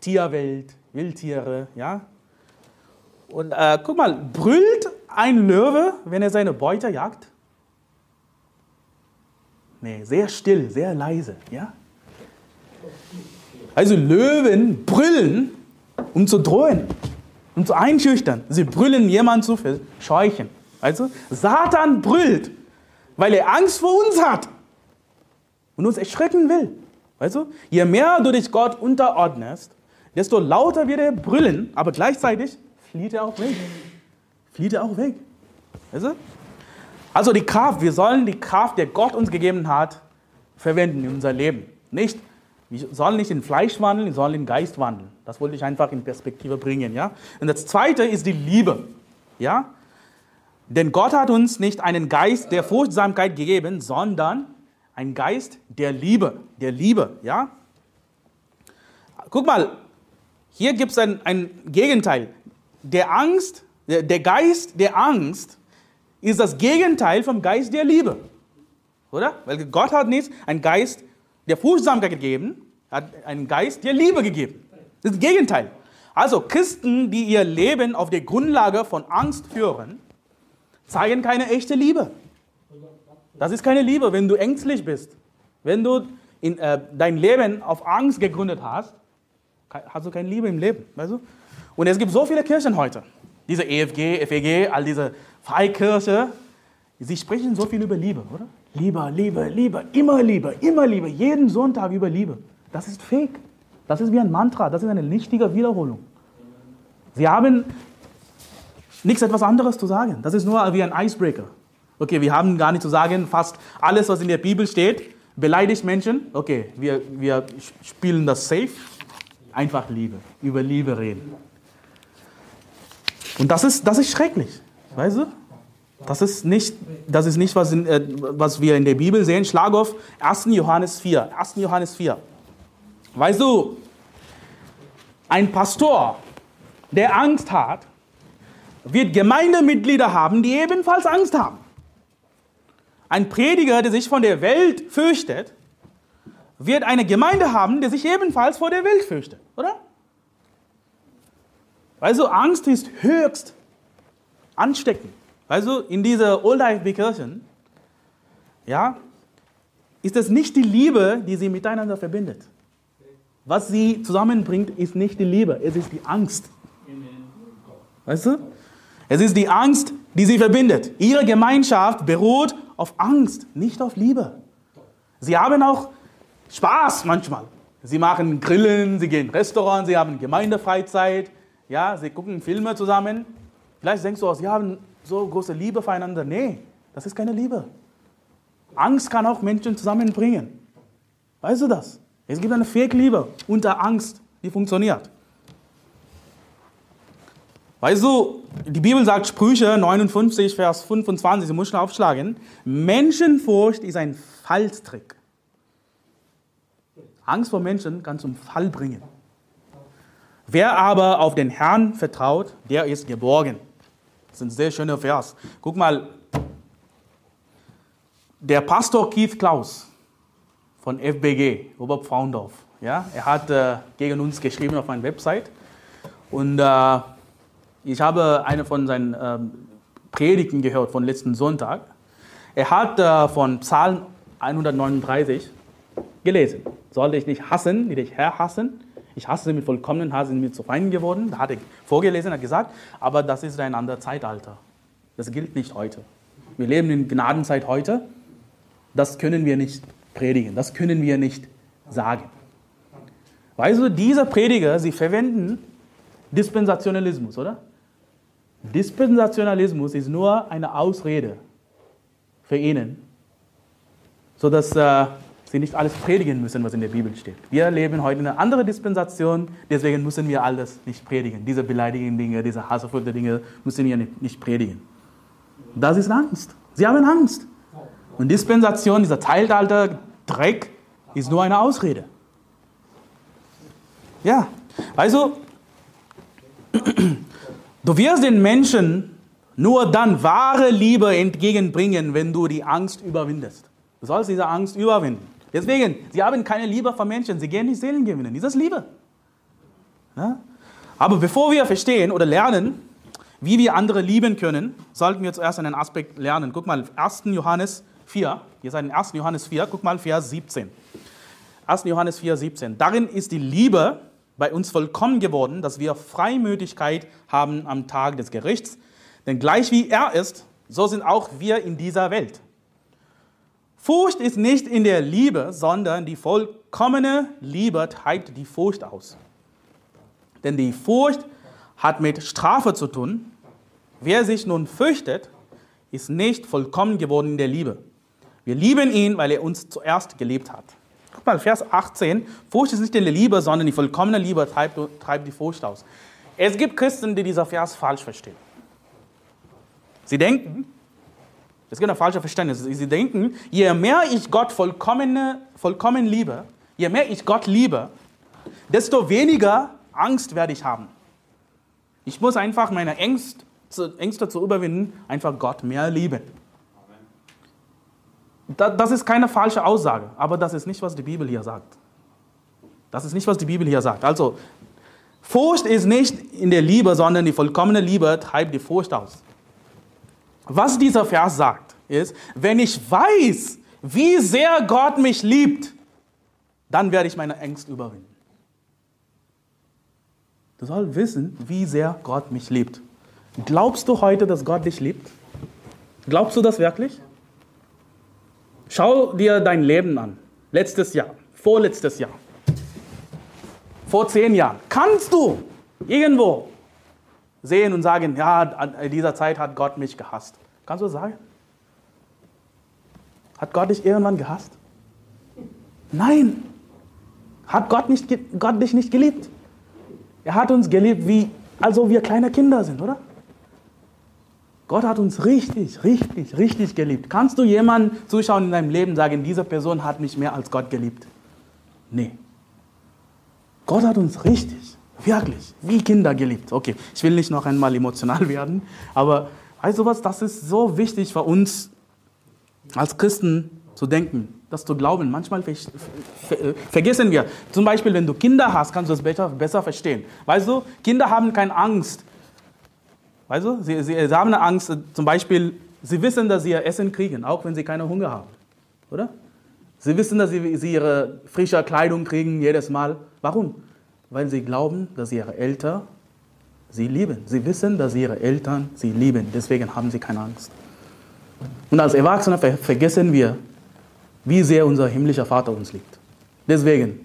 Tierwelt, Wildtiere, ja. Und äh, guck mal, brüllt ein Löwe, wenn er seine Beute jagt? Nee, sehr still, sehr leise, ja. Also Löwen brüllen, um zu drohen, um zu einschüchtern. Sie brüllen, jemanden zu verscheuchen. Also Satan brüllt, weil er Angst vor uns hat und uns erschrecken will. Weißt du? Je mehr du dich Gott unterordnest, desto lauter wird er brüllen, aber gleichzeitig flieht er auch weg. Flieht er auch weg. Weißt du? Also die Kraft, wir sollen die Kraft, die Gott uns gegeben hat, verwenden in unser Leben. Nicht wir sollen nicht in Fleisch wandeln, wir sollen in Geist wandeln. Das wollte ich einfach in Perspektive bringen. Ja? Und das Zweite ist die Liebe. Ja? Denn Gott hat uns nicht einen Geist der Furchtsamkeit gegeben, sondern einen Geist der Liebe. Der Liebe. Ja? Guck mal, hier gibt es ein, ein Gegenteil. Der Angst, der, der Geist der Angst ist das Gegenteil vom Geist der Liebe. Oder? Weil Gott hat nicht einen Geist der Furchtsamkeit gegeben, hat einen Geist der Liebe gegeben. Das ist das Gegenteil. Also Christen, die ihr Leben auf der Grundlage von Angst führen, zeigen keine echte Liebe. Das ist keine Liebe, wenn du ängstlich bist. Wenn du in, äh, dein Leben auf Angst gegründet hast, hast du keine Liebe im Leben. Weißt du? Und es gibt so viele Kirchen heute. Diese EFG, FEG, all diese Freikirche, sie sprechen so viel über Liebe, oder? Liebe, Liebe, Liebe, immer Liebe, immer Liebe, jeden Sonntag über Liebe. Das ist fake. Das ist wie ein Mantra, das ist eine nichtige Wiederholung. Sie haben nichts etwas anderes zu sagen. Das ist nur wie ein Icebreaker. Okay, wir haben gar nicht zu sagen, fast alles, was in der Bibel steht, beleidigt Menschen. Okay, wir, wir spielen das safe. Einfach Liebe, über Liebe reden. Und das ist, das ist schrecklich, weißt du? Das ist nicht, das ist nicht was, in, äh, was wir in der Bibel sehen. Schlag auf 1. Johannes 4. 1. Johannes 4. Weißt du, ein Pastor, der Angst hat, wird Gemeindemitglieder haben, die ebenfalls Angst haben. Ein Prediger, der sich von der Welt fürchtet, wird eine Gemeinde haben, die sich ebenfalls vor der Welt fürchtet, oder? Also Angst ist höchst ansteckend. Also in dieser Old IFB Kirchen, ja, ist es nicht die Liebe, die sie miteinander verbindet. Was sie zusammenbringt, ist nicht die Liebe, es ist die Angst. Weißt du? Es ist die Angst, die sie verbindet. Ihre Gemeinschaft beruht auf Angst, nicht auf Liebe. Sie haben auch Spaß manchmal. Sie machen Grillen, sie gehen in Restaurants, sie haben Gemeindefreizeit, ja, sie gucken Filme zusammen. Vielleicht denkst du, sie haben so große Liebe füreinander. Nee, das ist keine Liebe. Angst kann auch Menschen zusammenbringen. Weißt du das? Es gibt eine Fake-Liebe unter Angst, die funktioniert. Weißt du, die Bibel sagt Sprüche 59, Vers 25, Sie muss schon aufschlagen. Menschenfurcht ist ein Fallstrick. Angst vor Menschen kann zum Fall bringen. Wer aber auf den Herrn vertraut, der ist geborgen. Das ist ein sehr schöner Vers. Guck mal, der Pastor Keith Klaus von FBG, Robert Fraundorf, ja, er hat äh, gegen uns geschrieben auf meiner Website. Und äh, ich habe eine von seinen äh, Predigten gehört von letzten Sonntag. Er hat äh, von Psalm 139 gelesen. Sollte ich nicht hassen, die dich Herr hassen? Ich hasse mit vollkommenen Hass, sind mir zu Feinden geworden. Da hat er vorgelesen, hat gesagt, aber das ist ein anderes Zeitalter. Das gilt nicht heute. Wir leben in Gnadenzeit heute. Das können wir nicht predigen. Das können wir nicht sagen. Weißt du, diese Prediger, sie verwenden Dispensationalismus, oder? Dispensationalismus ist nur eine Ausrede für ihnen, sodass äh, sie nicht alles predigen müssen, was in der Bibel steht. Wir leben heute in einer anderen Dispensation, deswegen müssen wir alles nicht predigen. Diese beleidigenden Dinge, diese hasserfüllte Dinge müssen wir nicht, nicht predigen. Das ist Angst. Sie haben Angst. Und Dispensation, dieser Zeitalter, Dreck, ist nur eine Ausrede. Ja, also, du wirst den Menschen nur dann wahre Liebe entgegenbringen, wenn du die Angst überwindest. Du sollst diese Angst überwinden. Deswegen, sie haben keine Liebe für Menschen, sie gehen nicht Seelen gewinnen. Das ist Liebe. Ja? Aber bevor wir verstehen oder lernen, wie wir andere lieben können, sollten wir zuerst einen Aspekt lernen. Guck mal, 1. Johannes 4, ihr seid in 1. Johannes 4, guck mal, Vers 17. 1. Johannes 4, 17. Darin ist die Liebe bei uns vollkommen geworden, dass wir Freimütigkeit haben am Tag des Gerichts. Denn gleich wie er ist, so sind auch wir in dieser Welt. Furcht ist nicht in der Liebe, sondern die vollkommene Liebe treibt die Furcht aus. Denn die Furcht hat mit Strafe zu tun. Wer sich nun fürchtet, ist nicht vollkommen geworden in der Liebe. Wir lieben ihn, weil er uns zuerst geliebt hat. Guck mal, Vers 18. Furcht ist nicht in der Liebe, sondern die vollkommene Liebe treibt, treibt die Furcht aus. Es gibt Christen, die dieser Vers falsch verstehen. Sie denken, es gibt ein falsches Verständnis. Sie denken, je mehr ich Gott vollkommen, vollkommen liebe, je mehr ich Gott liebe, desto weniger Angst werde ich haben. Ich muss einfach meine Ängste, Ängste zu überwinden, einfach Gott mehr lieben. Das ist keine falsche Aussage, aber das ist nicht, was die Bibel hier sagt. Das ist nicht, was die Bibel hier sagt. Also, Furcht ist nicht in der Liebe, sondern die vollkommene Liebe treibt die Furcht aus. Was dieser Vers sagt, ist, wenn ich weiß, wie sehr Gott mich liebt, dann werde ich meine Ängste überwinden. Du sollst wissen, wie sehr Gott mich liebt. Glaubst du heute, dass Gott dich liebt? Glaubst du das wirklich? Schau dir dein Leben an. Letztes Jahr, vorletztes Jahr, vor zehn Jahren. Kannst du irgendwo sehen und sagen, ja, in dieser Zeit hat Gott mich gehasst? Kannst du sagen? Hat Gott dich irgendwann gehasst? Nein. Hat Gott, nicht, Gott dich nicht geliebt? Er hat uns geliebt, wie also wir kleine Kinder sind, oder? Gott hat uns richtig, richtig, richtig geliebt. Kannst du jemanden zuschauen in deinem Leben sagen, diese Person hat mich mehr als Gott geliebt? Nee. Gott hat uns richtig, wirklich, wie Kinder geliebt. Okay, ich will nicht noch einmal emotional werden, aber weißt du was, das ist so wichtig für uns als Christen zu denken, das zu glauben. Manchmal ver ver vergessen wir. Zum Beispiel, wenn du Kinder hast, kannst du es besser, besser verstehen. Weißt du, Kinder haben keine Angst Weißt du, sie, sie, sie haben eine Angst, zum Beispiel, sie wissen, dass sie ihr Essen kriegen, auch wenn sie keine Hunger haben. Oder? Sie wissen, dass sie, sie ihre frische Kleidung kriegen jedes Mal. Warum? Weil sie glauben, dass ihre Eltern sie lieben. Sie wissen, dass ihre Eltern sie lieben. Deswegen haben sie keine Angst. Und als Erwachsene vergessen wir, wie sehr unser himmlischer Vater uns liebt. Deswegen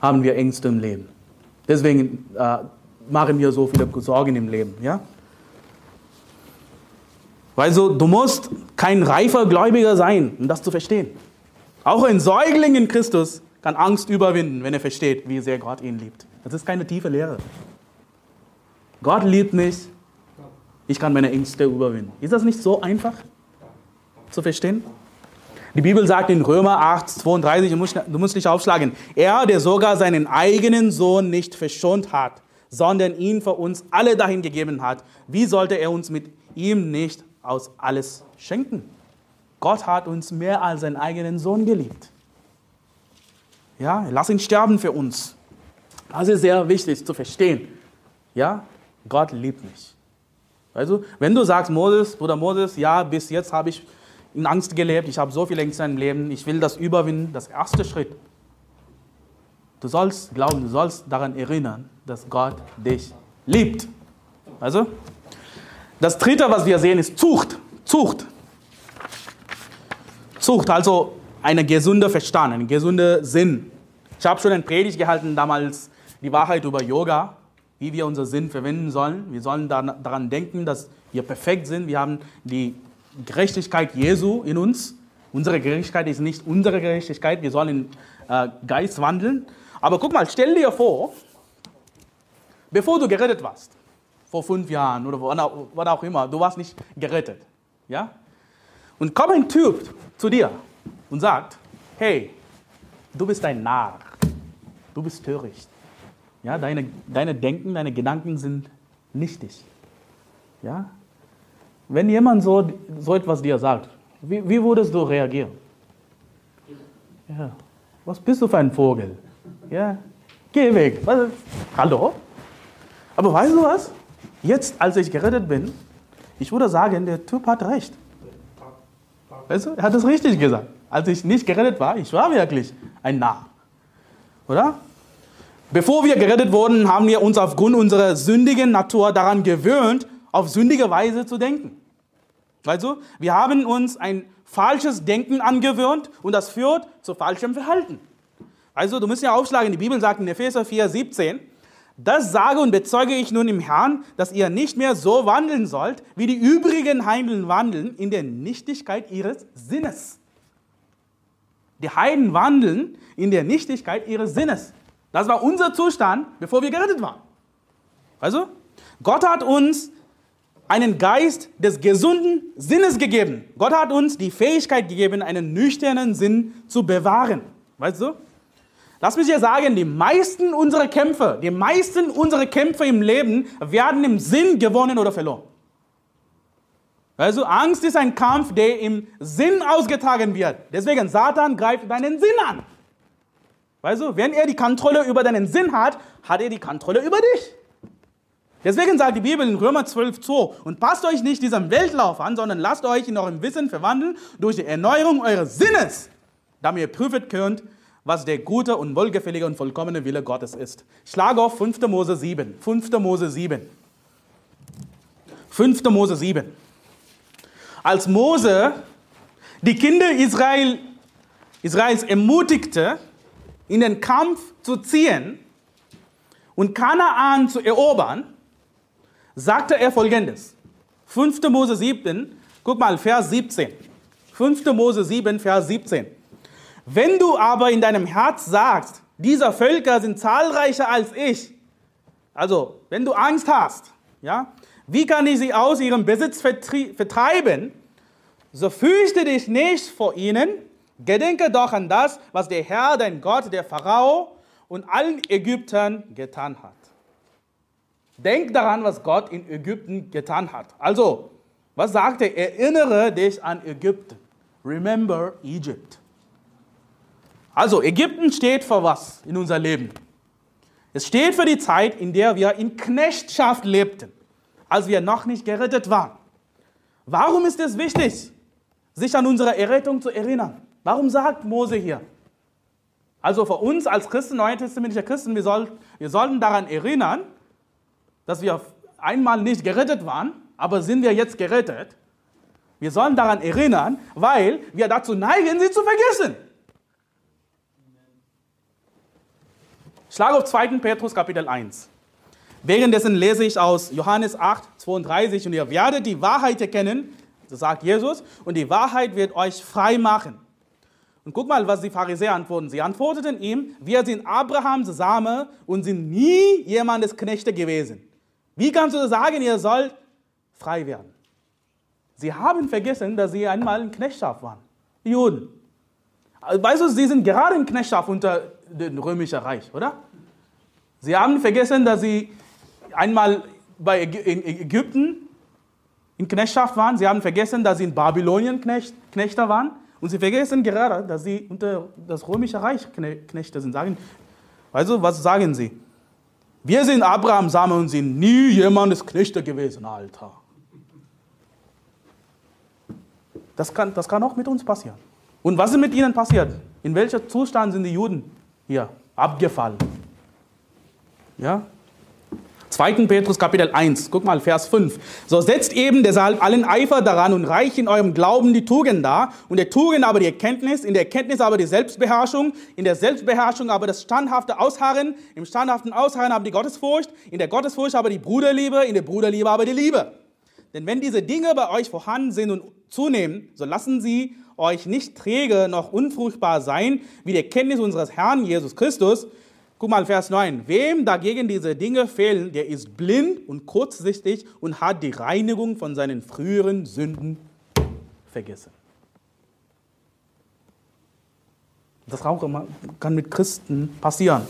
haben wir Ängste im Leben. Deswegen äh, machen wir so viele Sorgen im Leben. Ja? Weil so, du musst kein reifer Gläubiger sein, um das zu verstehen. Auch ein Säugling in Christus kann Angst überwinden, wenn er versteht, wie sehr Gott ihn liebt. Das ist keine tiefe Lehre. Gott liebt mich, ich kann meine Ängste überwinden. Ist das nicht so einfach zu verstehen? Die Bibel sagt in Römer 8, 32, du musst, nicht aufschlagen, er, der sogar seinen eigenen Sohn nicht verschont hat, sondern ihn für uns alle dahin gegeben hat, wie sollte er uns mit ihm nicht aus alles schenken? Gott hat uns mehr als seinen eigenen Sohn geliebt. Ja, lass ihn sterben für uns. Das ist sehr wichtig zu verstehen. Ja, Gott liebt mich. Also, wenn du sagst, Moses, Bruder Moses, ja, bis jetzt habe ich in Angst gelebt, ich habe so viel Ängste im Leben, ich will das überwinden, das erste Schritt. Du sollst glauben, du sollst daran erinnern, dass Gott dich liebt. Also, das dritte, was wir sehen, ist Zucht. Zucht. Zucht, also ein gesunder Verstand, ein gesunder Sinn. Ich habe schon eine Predigt gehalten damals, die Wahrheit über Yoga, wie wir unseren Sinn verwenden sollen. Wir sollen daran denken, dass wir perfekt sind. Wir haben die Gerechtigkeit Jesu in uns. Unsere Gerechtigkeit ist nicht unsere Gerechtigkeit. Wir sollen in äh, Geist wandeln. Aber guck mal, stell dir vor, bevor du gerettet warst, vor fünf Jahren oder wann auch immer, du warst nicht gerettet. Ja? Und kommt ein Typ zu dir und sagt, hey, du bist ein Narr, du bist töricht. Ja, deine, deine Denken, deine Gedanken sind nichtig. Ja? Wenn jemand so, so etwas dir sagt, wie, wie würdest du reagieren? Ja, was bist du für ein Vogel? Ja, geh weg. Was, hallo? Aber weißt du was? Jetzt, als ich gerettet bin, ich würde sagen, der Typ hat recht. Weißt du, er hat es richtig gesagt. Als ich nicht gerettet war, ich war wirklich ein Narr. Oder? Bevor wir gerettet wurden, haben wir uns aufgrund unserer sündigen Natur daran gewöhnt, auf sündige Weise zu denken. Also, wir haben uns ein falsches Denken angewöhnt und das führt zu falschem Verhalten. Also, du musst ja aufschlagen, die Bibel sagt in Epheser 4, 17, das sage und bezeuge ich nun im Herrn, dass ihr nicht mehr so wandeln sollt, wie die übrigen Heiden wandeln, in der Nichtigkeit ihres Sinnes. Die Heiden wandeln in der Nichtigkeit ihres Sinnes. Das war unser Zustand, bevor wir gerettet waren. Also, Gott hat uns einen Geist des gesunden Sinnes gegeben. Gott hat uns die Fähigkeit gegeben, einen nüchternen Sinn zu bewahren. Weißt du? Lass mich dir sagen, die meisten unserer Kämpfe, die meisten unserer Kämpfe im Leben werden im Sinn gewonnen oder verloren. Also Angst ist ein Kampf, der im Sinn ausgetragen wird. Deswegen Satan greift deinen Sinn an. Weißt du, wenn er die Kontrolle über deinen Sinn hat, hat er die Kontrolle über dich. Deswegen sagt die Bibel in Römer 12, 2, und passt euch nicht diesem Weltlauf an, sondern lasst euch in eurem Wissen verwandeln durch die Erneuerung eures Sinnes, damit ihr prüfen könnt, was der gute und wohlgefällige und vollkommene Wille Gottes ist. Ich schlage auf 5. Mose 7. 5. Mose 7. 5. Mose 7. Als Mose die Kinder Israel, Israels ermutigte, in den Kampf zu ziehen und Kanaan zu erobern, sagte er folgendes. 5. Mose 7, guck mal, Vers 17. 5. Mose 7, Vers 17. Wenn du aber in deinem Herz sagst, diese Völker sind zahlreicher als ich, also wenn du Angst hast, ja, wie kann ich sie aus ihrem Besitz vertreiben, so fürchte dich nicht vor ihnen, Gedenke doch an das, was der Herr, dein Gott, der Pharao und allen Ägyptern getan hat. Denk daran, was Gott in Ägypten getan hat. Also, was sagt er? Erinnere dich an Ägypten. Remember Egypt. Also, Ägypten steht für was in unser Leben? Es steht für die Zeit, in der wir in Knechtschaft lebten, als wir noch nicht gerettet waren. Warum ist es wichtig, sich an unsere Errettung zu erinnern? Warum sagt Mose hier? Also für uns als Christen, neutestamentliche Christen, wir, soll, wir sollten daran erinnern, dass wir einmal nicht gerettet waren, aber sind wir jetzt gerettet. Wir sollen daran erinnern, weil wir dazu neigen, sie zu vergessen. Schlag auf 2. Petrus Kapitel 1. Währenddessen lese ich aus Johannes 8, 32 und ihr werdet die Wahrheit erkennen, sagt Jesus, und die Wahrheit wird euch frei machen. Und guck mal, was die Pharisäer antworten. Sie antworteten ihm, wir sind Abrahams Same und sind nie jemandes Knechte gewesen. Wie kannst du sagen, ihr sollt frei werden? Sie haben vergessen, dass sie einmal in Knechtschaft waren. Die Juden. Weißt du, sie sind gerade in Knechtschaft unter dem römischen Reich, oder? Sie haben vergessen, dass sie einmal bei Ägypten in Knechtschaft waren. Sie haben vergessen, dass sie in Babylonien Knechte waren. Und sie vergessen gerade, dass sie unter das römische Reich Knechte sind. Sagen, also, was sagen sie? Wir sind Abraham Same und sind nie jemandes Knechte gewesen, Alter. Das kann, das kann auch mit uns passieren. Und was ist mit ihnen passiert? In welchem Zustand sind die Juden hier abgefallen? Ja? 2. Petrus Kapitel 1, guck mal, Vers 5. So setzt eben deshalb allen Eifer daran und reich in eurem Glauben die Tugend dar, und der Tugend aber die Erkenntnis, in der Erkenntnis aber die Selbstbeherrschung, in der Selbstbeherrschung aber das standhafte Ausharren, im standhaften Ausharren aber die Gottesfurcht, in der Gottesfurcht aber die Bruderliebe, in der Bruderliebe aber die Liebe. Denn wenn diese Dinge bei euch vorhanden sind und zunehmen, so lassen sie euch nicht träge noch unfruchtbar sein, wie die Erkenntnis unseres Herrn Jesus Christus. Guck mal, Vers 9. Wem dagegen diese Dinge fehlen, der ist blind und kurzsichtig und hat die Reinigung von seinen früheren Sünden vergessen. Das kann mit Christen passieren.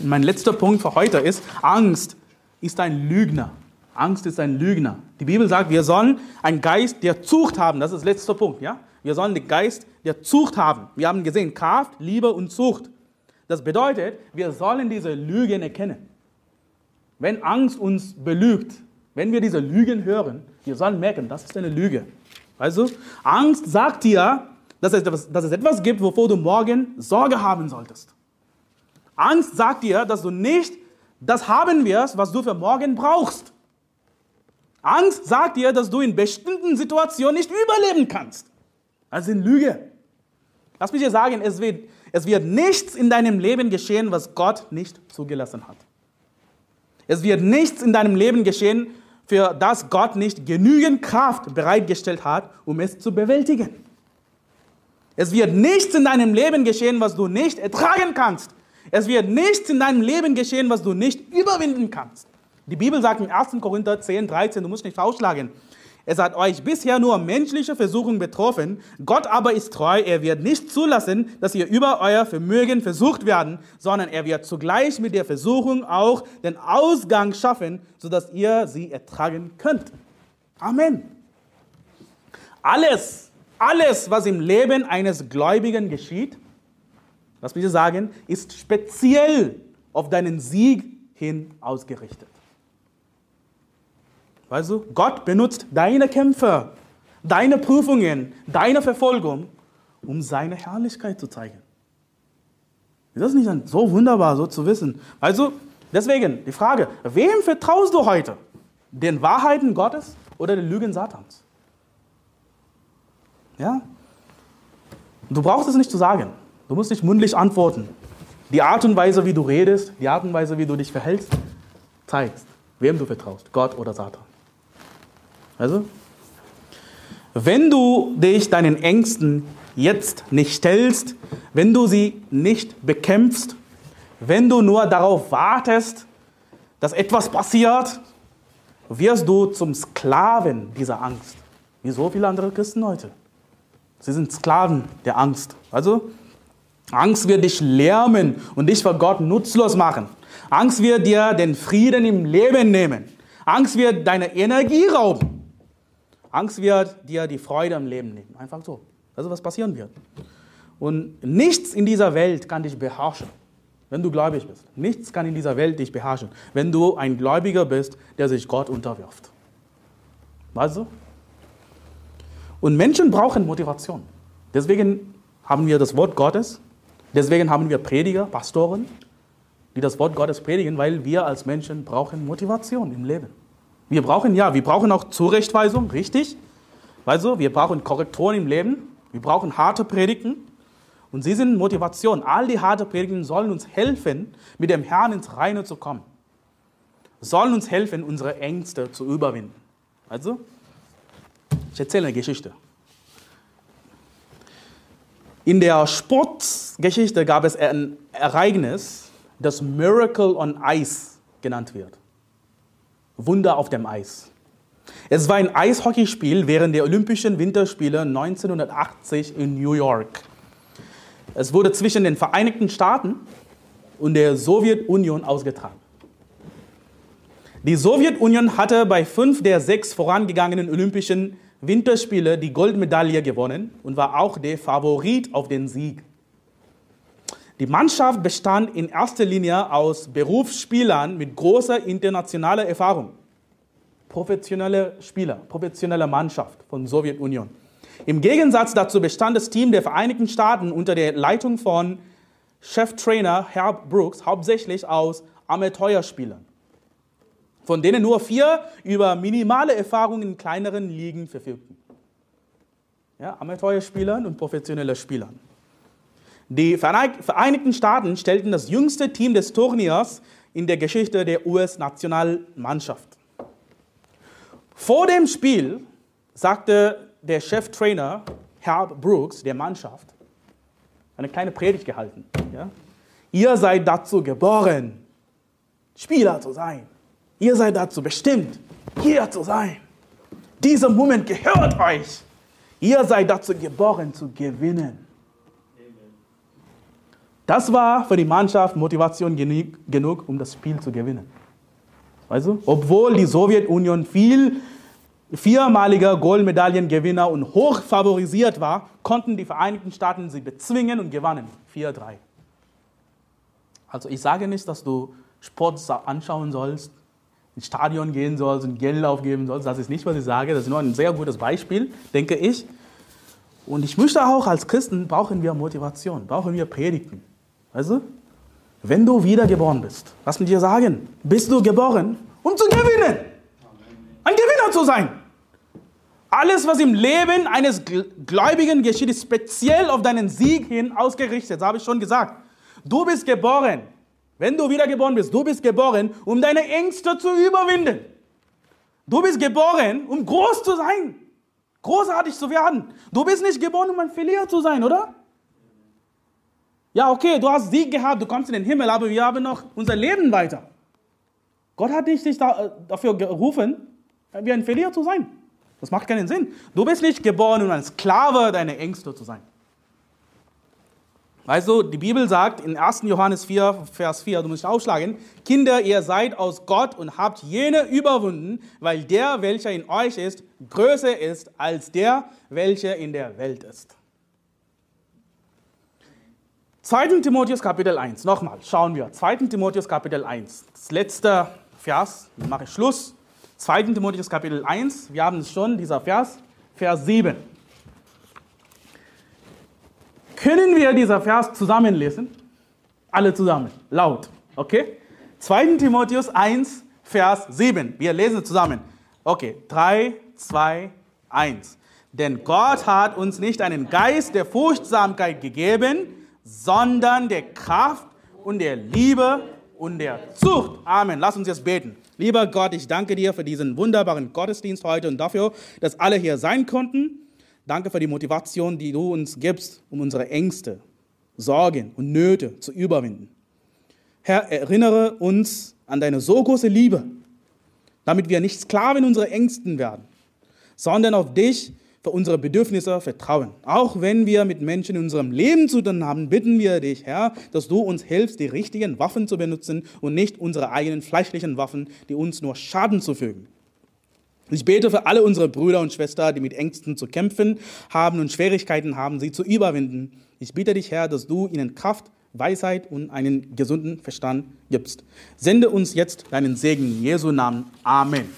Und mein letzter Punkt für heute ist, Angst ist ein Lügner. Angst ist ein Lügner. Die Bibel sagt, wir sollen einen Geist der Zucht haben. Das ist der letzte Punkt. Ja? Wir sollen den Geist der Zucht haben. Wir haben gesehen, Kraft, Liebe und Zucht. Das bedeutet, wir sollen diese Lügen erkennen. Wenn Angst uns belügt, wenn wir diese Lügen hören, wir sollen merken, das ist eine Lüge. Also, Angst sagt dir, dass es, dass es etwas gibt, wovor du morgen Sorge haben solltest. Angst sagt dir, dass du nicht das haben wirst, was du für morgen brauchst. Angst sagt dir, dass du in bestimmten Situationen nicht überleben kannst. Das eine Lüge. Lass mich dir sagen, es wird, es wird nichts in deinem Leben geschehen, was Gott nicht zugelassen hat. Es wird nichts in deinem Leben geschehen, für das Gott nicht genügend Kraft bereitgestellt hat, um es zu bewältigen. Es wird nichts in deinem Leben geschehen, was du nicht ertragen kannst. Es wird nichts in deinem Leben geschehen, was du nicht überwinden kannst. Die Bibel sagt in 1. Korinther 10, 13, du musst nicht ausschlagen, es hat euch bisher nur menschliche Versuchung betroffen. Gott aber ist treu. Er wird nicht zulassen, dass ihr über euer Vermögen versucht werden, sondern er wird zugleich mit der Versuchung auch den Ausgang schaffen, sodass ihr sie ertragen könnt. Amen. Alles, alles, was im Leben eines Gläubigen geschieht, was will ich sagen, ist speziell auf deinen Sieg hin ausgerichtet. Weißt du, Gott benutzt deine Kämpfe, deine Prüfungen, deine Verfolgung, um seine Herrlichkeit zu zeigen. Ist das nicht so wunderbar, so zu wissen? Also, deswegen die Frage, wem vertraust du heute? Den Wahrheiten Gottes oder den Lügen Satans? Ja? Du brauchst es nicht zu sagen. Du musst nicht mündlich antworten. Die Art und Weise, wie du redest, die Art und Weise, wie du dich verhältst, zeigt, wem du vertraust, Gott oder Satan. Also, wenn du dich deinen Ängsten jetzt nicht stellst, wenn du sie nicht bekämpfst, wenn du nur darauf wartest, dass etwas passiert, wirst du zum Sklaven dieser Angst. Wie so viele andere Christen heute. Sie sind Sklaven der Angst. Also, Angst wird dich lärmen und dich vor Gott nutzlos machen. Angst wird dir den Frieden im Leben nehmen. Angst wird deine Energie rauben. Angst wird dir die Freude am Leben nehmen. Einfach so. Das ist, was passieren wird. Und nichts in dieser Welt kann dich beherrschen, wenn du gläubig bist. Nichts kann in dieser Welt dich beherrschen, wenn du ein Gläubiger bist, der sich Gott unterwirft. Weißt du? Und Menschen brauchen Motivation. Deswegen haben wir das Wort Gottes. Deswegen haben wir Prediger, Pastoren, die das Wort Gottes predigen, weil wir als Menschen brauchen Motivation im Leben. Wir brauchen, ja, wir brauchen auch Zurechtweisung, richtig. Also, wir brauchen Korrekturen im Leben. Wir brauchen harte Predigten. Und sie sind Motivation. All die harte Predigten sollen uns helfen, mit dem Herrn ins Reine zu kommen. Sollen uns helfen, unsere Ängste zu überwinden. Also, ich erzähle eine Geschichte. In der Sportgeschichte gab es ein Ereignis, das Miracle on Ice genannt wird. Wunder auf dem Eis. Es war ein Eishockeyspiel während der Olympischen Winterspiele 1980 in New York. Es wurde zwischen den Vereinigten Staaten und der Sowjetunion ausgetragen. Die Sowjetunion hatte bei fünf der sechs vorangegangenen Olympischen Winterspiele die Goldmedaille gewonnen und war auch der Favorit auf den Sieg. Die Mannschaft bestand in erster Linie aus Berufsspielern mit großer internationaler Erfahrung. Professionelle Spieler, professionelle Mannschaft von Sowjetunion. Im Gegensatz dazu bestand das Team der Vereinigten Staaten unter der Leitung von Cheftrainer Herb Brooks hauptsächlich aus Amateurspielern von denen nur vier über minimale Erfahrung in kleineren Ligen verfügten. Ja, Amateurspielern und professionelle Spielern. Die Vereinigten Staaten stellten das jüngste Team des Turniers in der Geschichte der US-Nationalmannschaft. Vor dem Spiel sagte der Cheftrainer Herb Brooks der Mannschaft eine kleine Predigt gehalten. Ja? Ihr seid dazu geboren, Spieler zu sein. Ihr seid dazu bestimmt, hier zu sein. Dieser Moment gehört euch. Ihr seid dazu geboren, zu gewinnen. Das war für die Mannschaft Motivation genug, um das Spiel zu gewinnen. Du? Obwohl die Sowjetunion viel viermaliger Goldmedaillengewinner und hoch favorisiert war, konnten die Vereinigten Staaten sie bezwingen und gewannen. 4-3. Also ich sage nicht, dass du Sport anschauen sollst, ins Stadion gehen sollst und Geld aufgeben sollst. Das ist nicht, was ich sage. Das ist nur ein sehr gutes Beispiel, denke ich. Und ich möchte auch, als Christen brauchen wir Motivation, brauchen wir Predigten. Weißt? Wenn du wiedergeboren bist, lass mich dir sagen, bist du geboren, um zu gewinnen. Ein Gewinner zu sein. Alles, was im Leben eines Gläubigen geschieht, ist speziell auf deinen Sieg hin ausgerichtet. Das habe ich schon gesagt. Du bist geboren, wenn du wiedergeboren bist, du bist geboren, um deine Ängste zu überwinden. Du bist geboren, um groß zu sein, großartig zu werden. Du bist nicht geboren, um ein Verlierer zu sein, oder? Ja, okay, du hast Sieg gehabt, du kommst in den Himmel, aber wir haben noch unser Leben weiter. Gott hat dich nicht äh, dafür gerufen, wie ein Verlierer zu sein. Das macht keinen Sinn. Du bist nicht geboren, um ein Sklave deiner Ängste zu sein. Weißt du, die Bibel sagt in 1. Johannes 4, Vers 4, du musst aufschlagen, Kinder, ihr seid aus Gott und habt jene überwunden, weil der, welcher in euch ist, größer ist als der, welcher in der Welt ist. 2. Timotheus Kapitel 1, nochmal, schauen wir. 2. Timotheus Kapitel 1, das letzte Vers, dann mache ich Schluss. 2. Timotheus Kapitel 1, wir haben es schon, dieser Vers, Vers 7. Können wir dieser Vers zusammenlesen? Alle zusammen, laut. Okay? 2. Timotheus 1, Vers 7. Wir lesen zusammen. Okay, 3, 2, 1. Denn Gott hat uns nicht einen Geist der Furchtsamkeit gegeben, sondern der Kraft und der Liebe und der Zucht. Amen. Lass uns jetzt beten. Lieber Gott, ich danke dir für diesen wunderbaren Gottesdienst heute und dafür, dass alle hier sein konnten. Danke für die Motivation, die du uns gibst, um unsere Ängste, Sorgen und Nöte zu überwinden. Herr, erinnere uns an deine so große Liebe, damit wir nicht Sklaven unserer Ängsten werden, sondern auf dich für unsere Bedürfnisse vertrauen. Auch wenn wir mit Menschen in unserem Leben zu tun haben, bitten wir dich, Herr, dass du uns hilfst, die richtigen Waffen zu benutzen und nicht unsere eigenen fleischlichen Waffen, die uns nur Schaden zufügen. Ich bete für alle unsere Brüder und Schwestern, die mit Ängsten zu kämpfen haben und Schwierigkeiten haben, sie zu überwinden. Ich bitte dich, Herr, dass du ihnen Kraft, Weisheit und einen gesunden Verstand gibst. Sende uns jetzt deinen Segen in Jesu Namen. Amen.